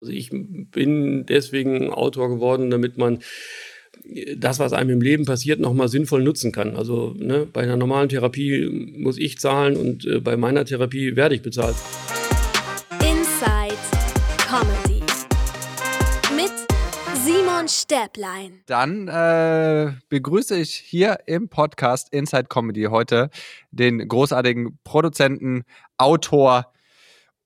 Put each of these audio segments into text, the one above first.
Also ich bin deswegen Autor geworden, damit man das, was einem im Leben passiert, nochmal sinnvoll nutzen kann. Also ne, bei einer normalen Therapie muss ich zahlen und äh, bei meiner Therapie werde ich bezahlt. Inside Comedy mit Simon Stäblein. Dann äh, begrüße ich hier im Podcast Inside Comedy heute den großartigen Produzenten, Autor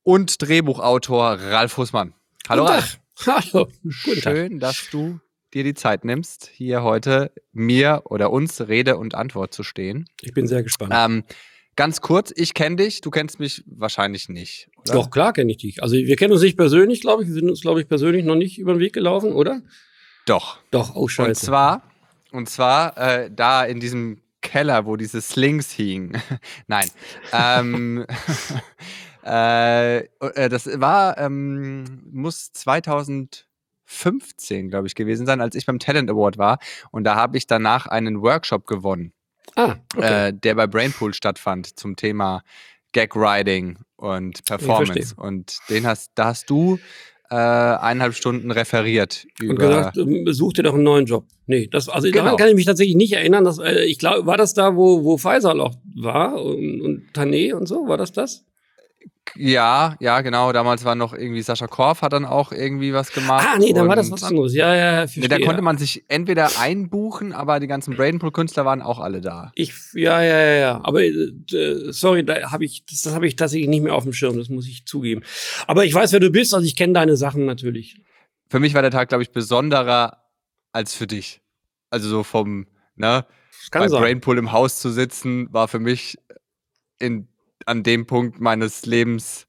und Drehbuchautor Ralf Hussmann. Hallo Ralf. Hallo. Schön, dass du dir die Zeit nimmst, hier heute mir oder uns Rede und Antwort zu stehen. Ich bin sehr gespannt. Ähm, ganz kurz, ich kenne dich, du kennst mich wahrscheinlich nicht. Oder? Doch, klar kenne ich dich. Also wir kennen uns nicht persönlich, glaube ich. Wir sind uns, glaube ich, persönlich noch nicht über den Weg gelaufen, oder? Doch. Doch, oh scheiße. Und zwar, und zwar äh, da in diesem Keller, wo diese Slings hingen. Nein. ähm, äh, äh, das war, ähm, muss 2015, glaube ich, gewesen sein, als ich beim Talent Award war. Und da habe ich danach einen Workshop gewonnen, ah, okay. äh, der bei Brainpool stattfand zum Thema Gag Writing und Performance. Und den hast, da hast du äh, eineinhalb Stunden referiert und über. gesagt, ähm, such dir doch einen neuen Job. Nee, das, also Genau. daran kann ich mich tatsächlich nicht erinnern. Dass, äh, ich glaube, war das da, wo, wo Pfizer noch war und, und Tané und so? War das das? Ja, ja, genau. Damals war noch irgendwie Sascha Korf hat dann auch irgendwie was gemacht. Ah, nee, dann war das was anderes. Ja, ja, ja, Nee, da konnte man sich entweder einbuchen, aber die ganzen Brainpool-Künstler waren auch alle da. Ich, ja, ja, ja, ja. Aber äh, sorry, da habe ich, das, das habe ich tatsächlich nicht mehr auf dem Schirm. Das muss ich zugeben. Aber ich weiß, wer du bist. Also ich kenne deine Sachen natürlich. Für mich war der Tag, glaube ich, besonderer als für dich. Also so vom, ne, Das kann bei sein. Brainpool im Haus zu sitzen, war für mich in, an dem Punkt meines Lebens,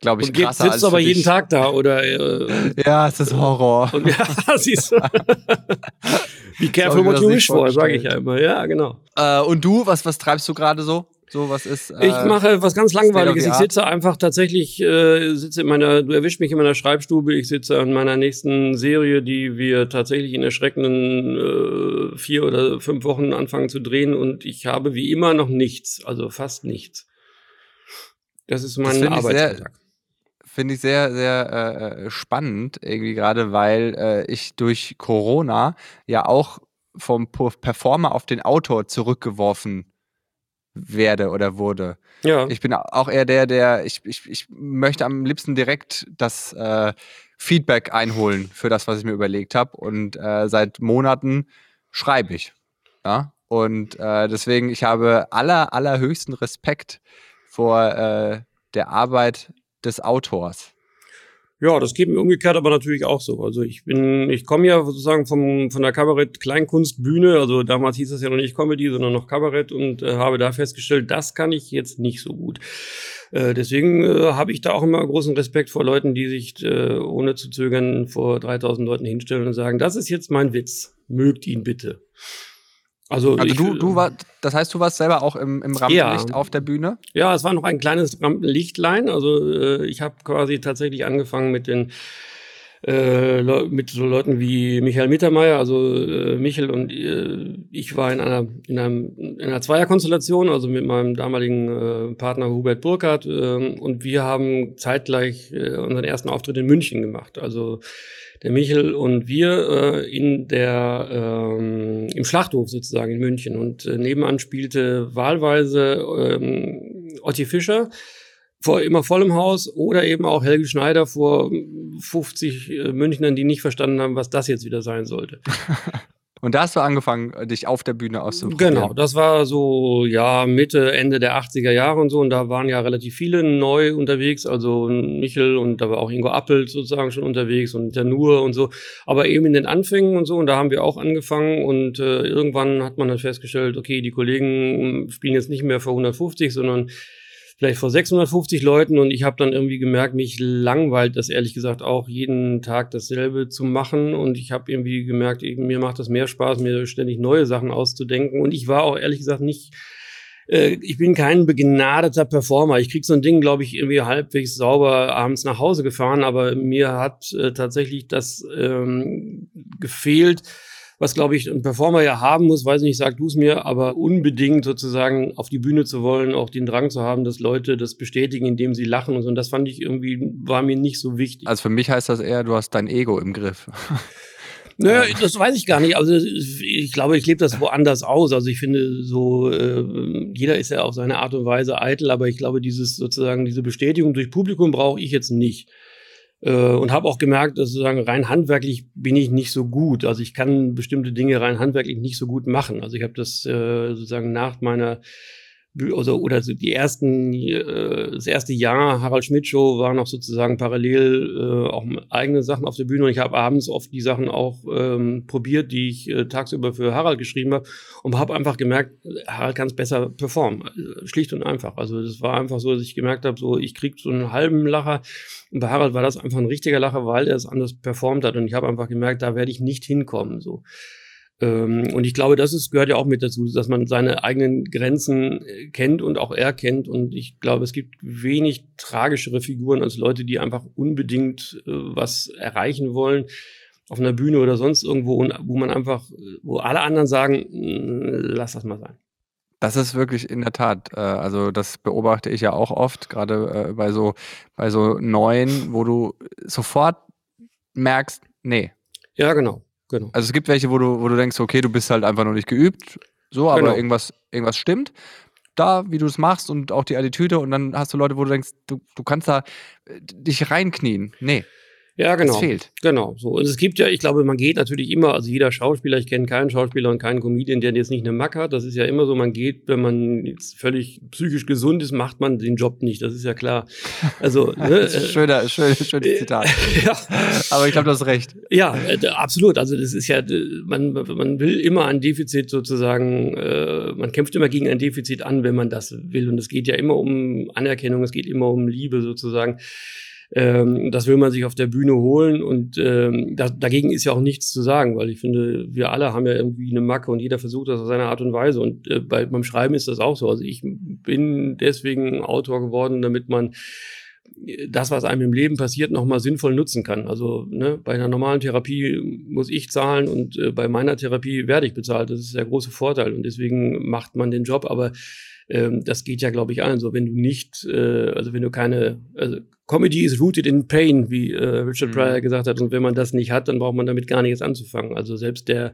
glaube ich, und krasser sitzt als aber jeden. Tag da oder äh, Ja, es ist Horror. und ja, siehst du. Be careful what you wish for, sage ich ja immer. Ja, genau. Äh, und du, was, was treibst du gerade so? So, was ist. Äh, Ich mache was ganz Langweiliges. Ich sitze einfach tatsächlich, äh, sitze in meiner, du erwischst mich in meiner Schreibstube. Ich sitze an meiner nächsten Serie, die wir tatsächlich in erschreckenden äh, vier oder fünf Wochen anfangen zu drehen. Und ich habe wie immer noch nichts, also fast nichts. Das ist mein sehr- Arbeitsalltag. Finde ich sehr, sehr äh, spannend, irgendwie gerade, weil äh, ich durch Corona ja auch vom Performer auf den Autor zurückgeworfen werde oder wurde. Ja. Ich bin auch eher der, der, ich, ich, ich möchte am liebsten direkt das äh, Feedback einholen für das, was ich mir überlegt habe. Und äh, seit Monaten schreibe ich. Ja? Und äh, deswegen, ich habe aller, allerhöchsten Respekt vor äh, der Arbeit des Autors. Ja, das geht mir umgekehrt aber natürlich auch so. Also ich bin, ich komme ja sozusagen vom, von der Kabarett-Kleinkunstbühne, also damals hieß es ja noch nicht Comedy, sondern noch Kabarett und äh, habe da festgestellt, das kann ich jetzt nicht so gut. Äh, deswegen äh, habe ich da auch immer großen Respekt vor Leuten, die sich äh, ohne zu zögern vor 3000 Leuten hinstellen und sagen, das ist jetzt mein Witz, mögt ihn bitte. Also, Also ich, du, du war, das heißt, du warst selber auch im, im Rampenlicht Ja. auf der Bühne? Ja, es war noch ein kleines Rampenlichtlein. Also äh, ich habe quasi tatsächlich angefangen mit den äh, mit so Leuten wie Michael Mittermeier, also äh, Michel und äh, ich war in einer in, einem, in einer Zweierkonstellation, also mit meinem damaligen äh, Partner Hubert Burkhardt äh, und wir haben zeitgleich äh, unseren ersten Auftritt in München gemacht. Also der Michel und wir äh, in der ähm, im Schlachthof sozusagen in München und äh, nebenan spielte wahlweise ähm, Otti Fischer vor immer voll im Haus oder eben auch Helge Schneider vor 50 äh, Münchnern, die nicht verstanden haben, was das jetzt wieder sein sollte. Und da hast du angefangen, dich auf der Bühne auszuprobieren. Genau, das war so, ja, Mitte, Ende der 80er Jahre und so. Und da waren ja relativ viele neu unterwegs. Also Michel und da war auch Ingo Appelt sozusagen schon unterwegs und der und so. Aber eben in den Anfängen und so. Und da haben wir auch angefangen. Und äh, irgendwann hat man dann festgestellt, okay, die Kollegen spielen jetzt nicht mehr für 150, sondern vielleicht vor 650 Leuten und ich habe dann irgendwie gemerkt, mich langweilt das ehrlich gesagt auch jeden Tag dasselbe zu machen. Und ich habe irgendwie gemerkt, mir macht das mehr Spaß, mir ständig neue Sachen auszudenken. Und ich war auch ehrlich gesagt nicht äh, ich bin kein begnadeter Performer. Ich krieg so ein Ding, glaube ich, irgendwie halbwegs sauber abends nach Hause gefahren, aber mir hat äh, tatsächlich das ähm, gefehlt, was, glaube ich, ein Performer ja haben muss, weiß nicht, sag du es mir, aber unbedingt sozusagen auf die Bühne zu wollen, auch den Drang zu haben, dass Leute das bestätigen, indem sie lachen und so. Und das fand ich irgendwie, war mir nicht so wichtig. Also für mich heißt das eher, du hast dein Ego im Griff. Naja, das weiß ich gar nicht. Also ich glaube, ich lebe das woanders aus. Also ich finde so, äh, jeder ist ja auf seine Art und Weise eitel, aber ich glaube, dieses sozusagen, diese Bestätigung durch Publikum brauche ich jetzt nicht. Äh, und habe auch gemerkt, dass sozusagen rein handwerklich bin ich nicht so gut. Also ich kann bestimmte Dinge rein handwerklich nicht so gut machen. Also ich habe das äh, sozusagen nach meiner also, oder so die ersten, äh, das erste Jahr Harald Schmidt Show war noch sozusagen parallel äh, auch eigene Sachen auf der Bühne und ich habe abends oft die Sachen auch ähm, probiert, die ich äh, tagsüber für Harald geschrieben habe und habe einfach gemerkt, Harald kann es besser performen, äh, schlicht und einfach. Also das war einfach so, dass ich gemerkt habe, so ich krieg so einen halben Lacher und bei Harald war das einfach ein richtiger Lacher, weil er es anders performt hat und ich habe einfach gemerkt, da werde ich nicht hinkommen so. Ähm, und ich glaube, das ist, gehört ja auch mit dazu, dass man seine eigenen Grenzen äh, kennt und auch erkennt. Und ich glaube, es gibt wenig tragischere Figuren als Leute, die einfach unbedingt äh, was erreichen wollen auf einer Bühne oder sonst irgendwo, wo man einfach, wo alle anderen sagen, lass das mal sein. Das ist wirklich in der Tat, äh, also das beobachte ich ja auch oft, gerade bei so, bei so neuen, wo du sofort merkst, nee. Ja, genau. Genau. Also es gibt welche, wo du, wo du denkst, okay, du bist halt einfach noch nicht geübt, so, aber genau. irgendwas, irgendwas stimmt. Da, wie du es machst und auch die Attitüde und dann hast du Leute, wo du denkst, du, du kannst da äh, dich reinknien. Nee. Ja, genau. Das fehlt. Genau. So. Und es gibt ja, ich glaube, man geht natürlich immer, also jeder Schauspieler, ich kenne keinen Schauspieler und keinen Comedian, der jetzt nicht eine Mack hat. Das ist ja immer so, man geht, wenn man jetzt völlig psychisch gesund ist, macht man den Job nicht. Das ist ja klar. Also, ne, das ist schöner, schöner, schönes äh, Zitat. ja. Aber ich glaube, du hast recht. Ja, äh, absolut. Also das ist ja, man, man will immer ein Defizit sozusagen, äh, man kämpft immer gegen ein Defizit an, wenn man das will. Und es geht ja immer um Anerkennung, es geht immer um Liebe sozusagen. Ähm, das will man sich auf der Bühne holen und ähm, da, dagegen ist ja auch nichts zu sagen, weil ich finde, wir alle haben ja irgendwie eine Macke und jeder versucht das auf seine Art und Weise. Und äh, bei, beim Schreiben ist das auch so. Also ich bin deswegen Autor geworden, damit man das, was einem im Leben passiert, nochmal sinnvoll nutzen kann. Also ne, bei einer normalen Therapie muss ich zahlen und äh, bei meiner Therapie werde ich bezahlt. Das ist der große Vorteil und deswegen macht man den Job. Aber ähm, das geht ja, glaube ich, allen so. Wenn du nicht, äh, also wenn du keine, also Comedy is rooted in pain, wie äh, Richard mhm. Pryor gesagt hat. Und wenn man das nicht hat, dann braucht man damit gar nichts anzufangen. Also selbst der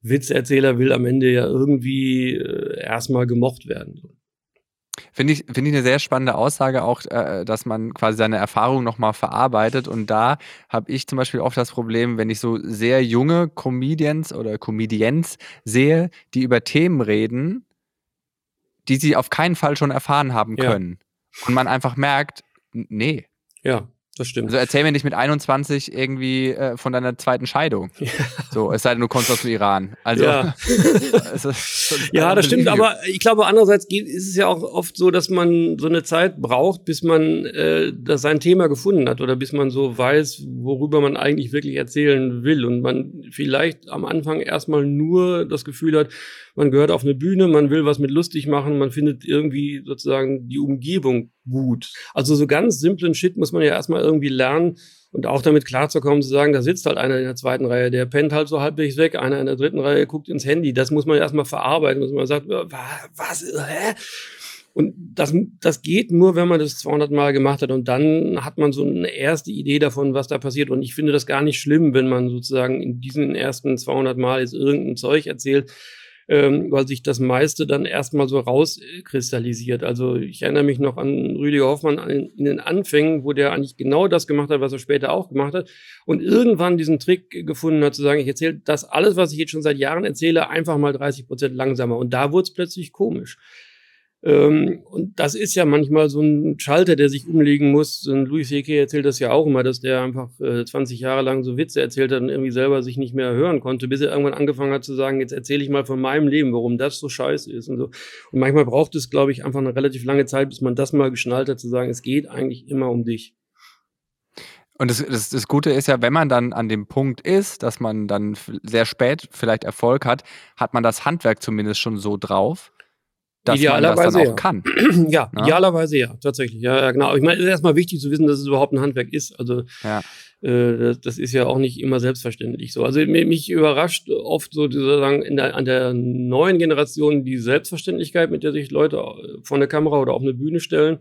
Witzerzähler will am Ende ja irgendwie äh, erstmal gemocht werden. Finde ich, finde ich eine sehr spannende Aussage auch, äh, dass man quasi seine Erfahrung nochmal verarbeitet. Und da habe ich zum Beispiel oft das Problem, wenn ich so sehr junge Comedians oder Comedians sehe, die über Themen reden, die sie auf keinen Fall schon erfahren haben können. Ja. Und man einfach merkt, nee. Ja. Das stimmt. Also erzähl mir nicht mit 21 irgendwie äh, von deiner zweiten Scheidung. Ja. So, es sei denn, du kommst aus dem Iran. Also, ja, ja das stimmt. Aber ich glaube, andererseits ist es ja auch oft so, dass man so eine Zeit braucht, bis man äh, das sein Thema gefunden hat oder bis man so weiß, worüber man eigentlich wirklich erzählen will. Und man vielleicht am Anfang erstmal nur das Gefühl hat, man gehört auf eine Bühne, man will was mit lustig machen, man findet irgendwie sozusagen die Umgebung gut. Also so ganz simplen Shit muss man ja erstmal irgendwie lernen und auch damit klarzukommen, zu sagen, da sitzt halt einer in der zweiten Reihe, der pennt halt so halbwegs weg, einer in der dritten Reihe guckt ins Handy. Das muss man erstmal verarbeiten, dass man sagt, was, hä? Und das, das geht nur, wenn man das 200 Mal gemacht hat. Und dann hat man so eine erste Idee davon, was da passiert. Und ich finde das gar nicht schlimm, wenn man sozusagen in diesen ersten 200 Mal jetzt irgendein Zeug erzählt, ähm, weil sich das meiste dann erstmal so rauskristallisiert. Also ich erinnere mich noch an Rüdiger Hoffmann an, in den Anfängen, wo der eigentlich genau das gemacht hat, was er später auch gemacht hat und irgendwann diesen Trick gefunden hat, zu sagen, ich erzähle das alles, was ich jetzt schon seit Jahren erzähle, einfach mal 30 Prozent langsamer. Und da wurde es plötzlich komisch. Ähm, und das ist ja manchmal so ein Schalter, der sich umlegen muss. Und Louis C.K. erzählt das ja auch immer, dass der einfach äh, 20 Jahre lang so Witze erzählt hat und irgendwie selber sich nicht mehr hören konnte, bis er irgendwann angefangen hat zu sagen, jetzt erzähle ich mal von meinem Leben, warum das so scheiße ist und so. Und manchmal braucht es, glaube ich, einfach eine relativ lange Zeit, bis man das mal geschnallt hat, zu sagen, es geht eigentlich immer um dich. Und das, das, das Gute ist ja, wenn man dann an dem Punkt ist, dass man dann sehr spät vielleicht Erfolg hat, hat man das Handwerk zumindest schon so drauf, dass man das dann auch ja. kann. ja, ja, idealerweise ja, tatsächlich. Ja, ja genau. Ich meine, es ist erstmal wichtig zu wissen, dass es überhaupt ein Handwerk ist. Also ja. äh, das, das, ist ja auch nicht immer selbstverständlich so. Also mich überrascht oft so sozusagen in der, an der neuen Generation die Selbstverständlichkeit, mit der sich Leute vor eine Kamera oder auf eine Bühne stellen.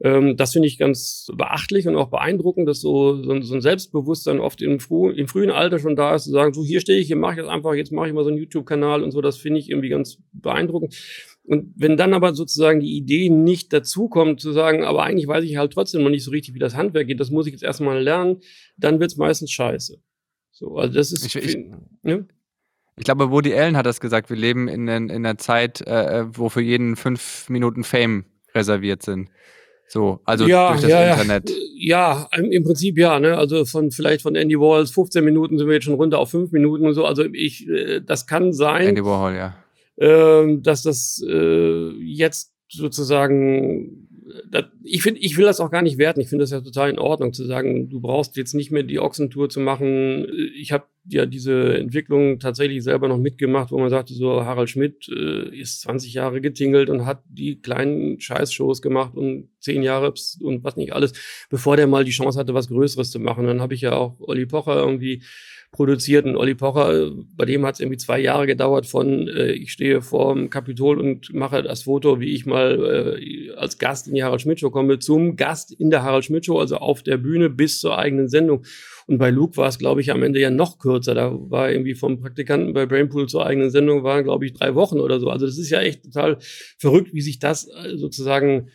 Ähm, das finde ich ganz beachtlich und auch beeindruckend, dass so, so, so ein Selbstbewusstsein oft im, früh, im, frühen Alter schon da ist, zu sagen, so hier stehe ich, hier mache ich das einfach, jetzt mache ich mal so einen YouTube-Kanal und so, das finde ich irgendwie ganz beeindruckend. Und wenn dann aber sozusagen die Idee nicht dazukommt, zu sagen, aber eigentlich weiß ich halt trotzdem noch nicht so richtig, wie das Handwerk geht, das muss ich jetzt erstmal lernen, dann wird es meistens scheiße. So, also das ist. Ich, ich, ne? ich glaube, Woody Allen hat das gesagt, wir leben in, in, in einer Zeit, äh, äh wo für jeden fünf Minuten Fame reserviert sind. So, also ja, durch das ja, Internet. Ja, im Prinzip ja, ne? Also von vielleicht von Andy Warhols 15 Minuten sind wir jetzt schon runter auf 5 Minuten und so. Also ich, äh, das kann sein. Andy Warhol, ja. Äh, dass das äh, jetzt sozusagen das, ich finde, ich will das auch gar nicht werten. Ich finde das ja total in Ordnung zu sagen, du brauchst jetzt nicht mehr die Ochsentour zu machen. Ich habe ja diese Entwicklung tatsächlich selber noch mitgemacht, wo man sagte, so Harald Schmidt äh, ist 20 Jahre getingelt und hat die kleinen Scheißshows gemacht und zehn Jahre und was nicht alles, bevor der mal die Chance hatte, was Größeres zu machen. Dann habe ich ja auch Olli Pocher irgendwie produziert. Und Olli Pocher, bei dem hat es irgendwie zwei Jahre gedauert von, äh, ich stehe vor dem Kapitol und mache das Foto, wie ich mal äh, als Gast in die Harald Schmidt Show komme, zum Gast in der Harald Schmidt Show, also auf der Bühne bis zur eigenen Sendung. Und bei Luke war es, glaube ich, am Ende ja noch kürzer. Da war irgendwie vom Praktikanten bei Brainpool zur eigenen Sendung waren, glaube ich, drei Wochen oder so. Also das ist ja echt total verrückt, wie sich das äh, sozusagen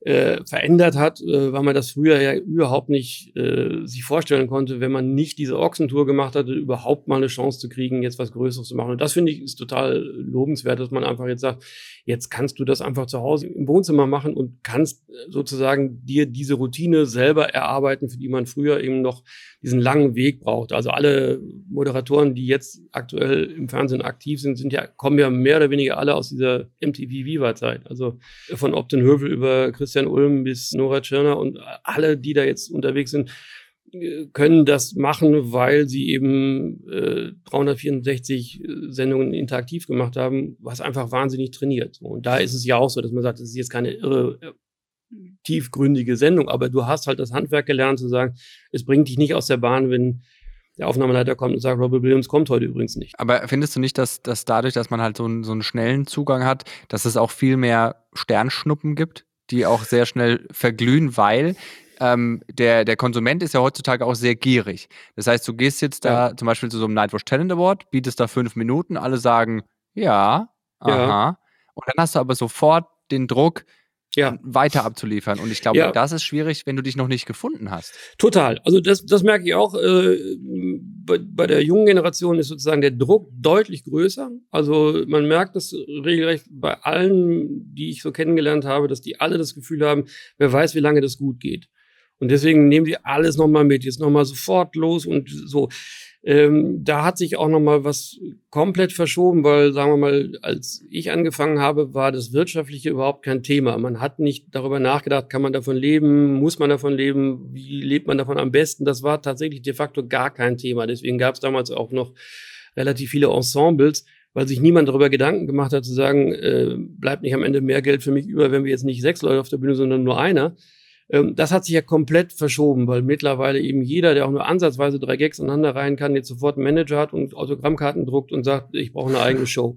äh, verändert hat, äh, weil man das früher ja überhaupt nicht äh, sich vorstellen konnte, wenn man nicht diese Ochsentour gemacht hatte, überhaupt mal eine Chance zu kriegen, jetzt was Größeres zu machen. Und das finde ich ist total lobenswert, dass man einfach jetzt sagt, jetzt kannst du das einfach zu Hause im Wohnzimmer machen und kannst äh, sozusagen dir diese Routine selber erarbeiten, für die man früher eben noch diesen langen Weg braucht. Also alle Moderatoren, die jetzt aktuell im Fernsehen aktiv sind, sind ja, kommen ja mehr oder weniger alle aus dieser MTV Viva-Zeit. Also von Opten Hövel über Christian Ulm bis Nora Tschirner und alle, die da jetzt unterwegs sind, können das machen, weil sie eben äh, 364 Sendungen interaktiv gemacht haben, was einfach wahnsinnig trainiert. Und da ist es ja auch so, dass man sagt, das ist jetzt keine irre tiefgründige Sendung, aber du hast halt das Handwerk gelernt zu sagen, es bringt dich nicht aus der Bahn, wenn der Aufnahmeleiter kommt und sagt, Robert Williams kommt heute übrigens nicht. Aber findest du nicht, dass, dass dadurch, dass man halt so einen, so einen schnellen Zugang hat, dass es auch viel mehr Sternschnuppen gibt, die auch sehr schnell verglühen, weil ähm, der, der Konsument ist ja heutzutage auch sehr gierig. Das heißt, du gehst jetzt da ja. zum Beispiel zu so einem Nightwatch Talent Award, bietest da fünf Minuten, alle sagen, ja, aha. Ja. Und dann hast du aber sofort den Druck, ja. weiter abzuliefern. Und ich glaube, ja. das ist schwierig, wenn du dich noch nicht gefunden hast. Total. Also das, das merke ich auch. Äh, bei, bei der jungen Generation ist sozusagen der Druck deutlich größer. Also man merkt das regelrecht bei allen, die ich so kennengelernt habe, dass die alle das Gefühl haben, wer weiß, wie lange das gut geht. Und deswegen nehmen sie alles nochmal mit, jetzt nochmal sofort los und so. Ähm, da hat sich auch nochmal was komplett verschoben, weil, sagen wir mal, als ich angefangen habe, war das Wirtschaftliche überhaupt kein Thema. Man hat nicht darüber nachgedacht, kann man davon leben, muss man davon leben, wie lebt man davon am besten. Das war tatsächlich de facto gar kein Thema. Deswegen gab es damals auch noch relativ viele Ensembles, weil sich niemand darüber Gedanken gemacht hat, zu sagen, äh, bleibt nicht am Ende mehr Geld für mich über, wenn wir jetzt nicht sechs Leute auf der Bühne, sondern nur einer. Ähm, das hat sich ja komplett verschoben, weil mittlerweile eben jeder, der auch nur ansatzweise drei Gags aneinander rein kann, jetzt sofort einen Manager hat und Autogrammkarten druckt und sagt, ich brauche eine eigene Show.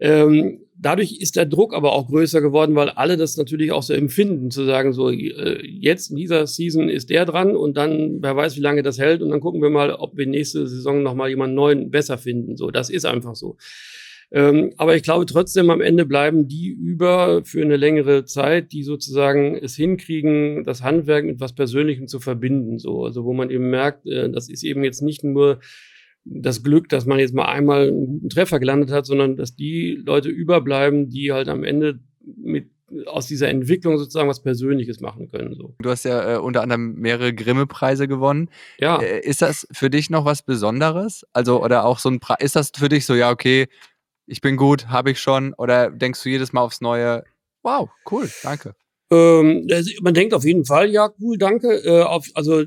Ähm, dadurch ist der Druck aber auch größer geworden, weil alle das natürlich auch so empfinden, zu sagen, so äh, jetzt in dieser Season ist der dran und dann, wer weiß, wie lange das hält und dann gucken wir mal, ob wir nächste Saison nochmal jemanden neuen besser finden. So, das ist einfach so. Ähm, aber ich glaube trotzdem, am Ende bleiben die über für eine längere Zeit, die sozusagen es hinkriegen, das Handwerk mit was Persönlichem zu verbinden. So, also wo man eben merkt, äh, das ist eben jetzt nicht nur das Glück, dass man jetzt mal einmal einen guten Treffer gelandet hat, sondern dass die Leute überbleiben, die halt am Ende mit aus dieser Entwicklung sozusagen was Persönliches machen können. So. Du hast ja äh, unter anderem mehrere Grimme-Preise gewonnen. Ja. Äh, ist das für dich noch was Besonderes? Also, oder auch so ein Preis, ist das für dich so, ja, okay, ich bin gut, habe ich schon? Oder denkst du jedes Mal aufs Neue, wow, cool, danke? Ähm, man denkt auf jeden Fall, ja, cool, danke. Äh, auf, also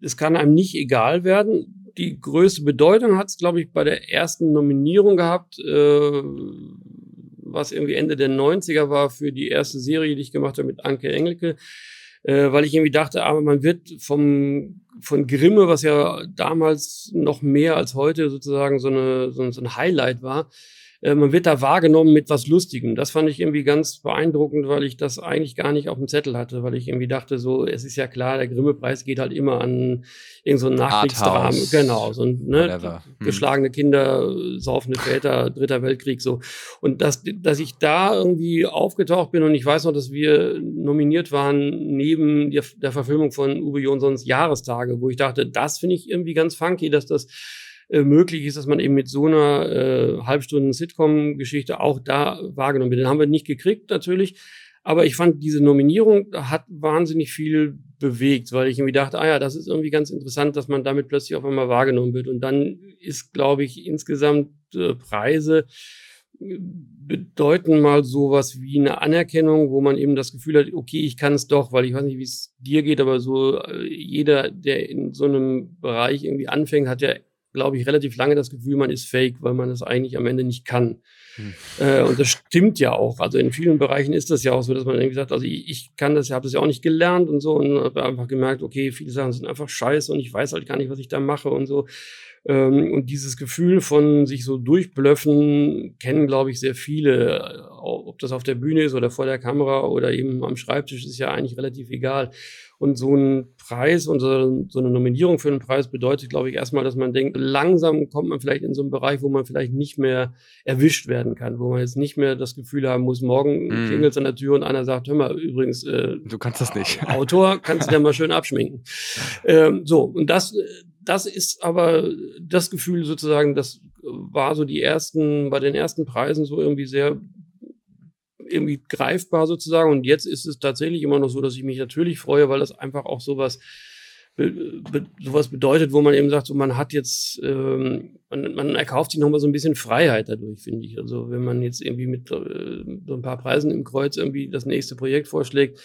es kann einem nicht egal werden. Die größte Bedeutung hat es, glaube ich, bei der ersten Nominierung gehabt. Äh, was irgendwie Ende der 90er war für die erste Serie, die ich gemacht habe mit Anke Engelke, äh, weil ich irgendwie dachte, aber man wird vom, von Grimme, was ja damals noch mehr als heute sozusagen so, eine, so, so ein Highlight war, äh, man wird da wahrgenommen mit was Lustigem. Das fand ich irgendwie ganz beeindruckend, weil ich das eigentlich gar nicht auf dem Zettel hatte, weil ich irgendwie dachte, so, es ist ja klar, der Grimme-Preis geht halt immer an irgendein so Nachkriegsdrama. Genau, so ein, ne, hm. geschlagene Kinder, saufende Väter, Dritter Weltkrieg, so. Und dass, dass ich da irgendwie aufgetaucht bin und ich weiß noch, dass wir nominiert waren neben der, der Verfilmung von Uwe Jonsons Jahrestage, wo ich dachte, das finde ich irgendwie ganz funky, dass das äh, möglich ist, dass man eben mit so einer äh, halbstunden Sitcom-Geschichte auch da wahrgenommen wird. Den haben wir nicht gekriegt natürlich, aber ich fand diese Nominierung hat wahnsinnig viel bewegt, weil ich irgendwie dachte, ah ja, das ist irgendwie ganz interessant, dass man damit plötzlich auf einmal wahrgenommen wird. Und dann ist, glaube ich, insgesamt äh, Preise bedeuten mal sowas wie eine Anerkennung, wo man eben das Gefühl hat, okay, ich kann es doch, weil ich weiß nicht, wie es dir geht, aber so äh, jeder, der in so einem Bereich irgendwie anfängt, hat ja glaube ich, relativ lange das Gefühl, man ist fake, weil man es eigentlich am Ende nicht kann. Hm. Äh, und das stimmt ja auch. Also in vielen Bereichen ist das ja auch so, dass man irgendwie sagt, also ich, ich kann das, habe das ja auch nicht gelernt und so und habe einfach gemerkt, okay, viele Sachen sind einfach scheiße und ich weiß halt gar nicht, was ich da mache und so. Ähm, und dieses Gefühl von sich so durchblöffen kennen, glaube ich, sehr viele. Ob das auf der Bühne ist oder vor der Kamera oder eben am Schreibtisch, ist ja eigentlich relativ egal. Und so ein Preis und so, so eine Nominierung für einen Preis bedeutet, glaube ich, erstmal, dass man denkt, langsam kommt man vielleicht in so einen Bereich, wo man vielleicht nicht mehr erwischt werden kann, wo man jetzt nicht mehr das Gefühl haben muss, morgen mm. klingelt es an der Tür und einer sagt, hör mal, übrigens, äh, du kannst das nicht. Autor, kannst du ja mal schön abschminken. ähm, so, und das, das ist aber das Gefühl sozusagen, das war so die ersten, bei den ersten Preisen so irgendwie sehr irgendwie greifbar sozusagen. Und jetzt ist es tatsächlich immer noch so, dass ich mich natürlich freue, weil das einfach auch sowas be, sowas bedeutet, wo man eben sagt, so man hat jetzt, ähm, man, man erkauft sich nochmal so ein bisschen Freiheit dadurch, finde ich. Also wenn man jetzt irgendwie mit äh, so ein paar Preisen im Kreuz irgendwie das nächste Projekt vorschlägt,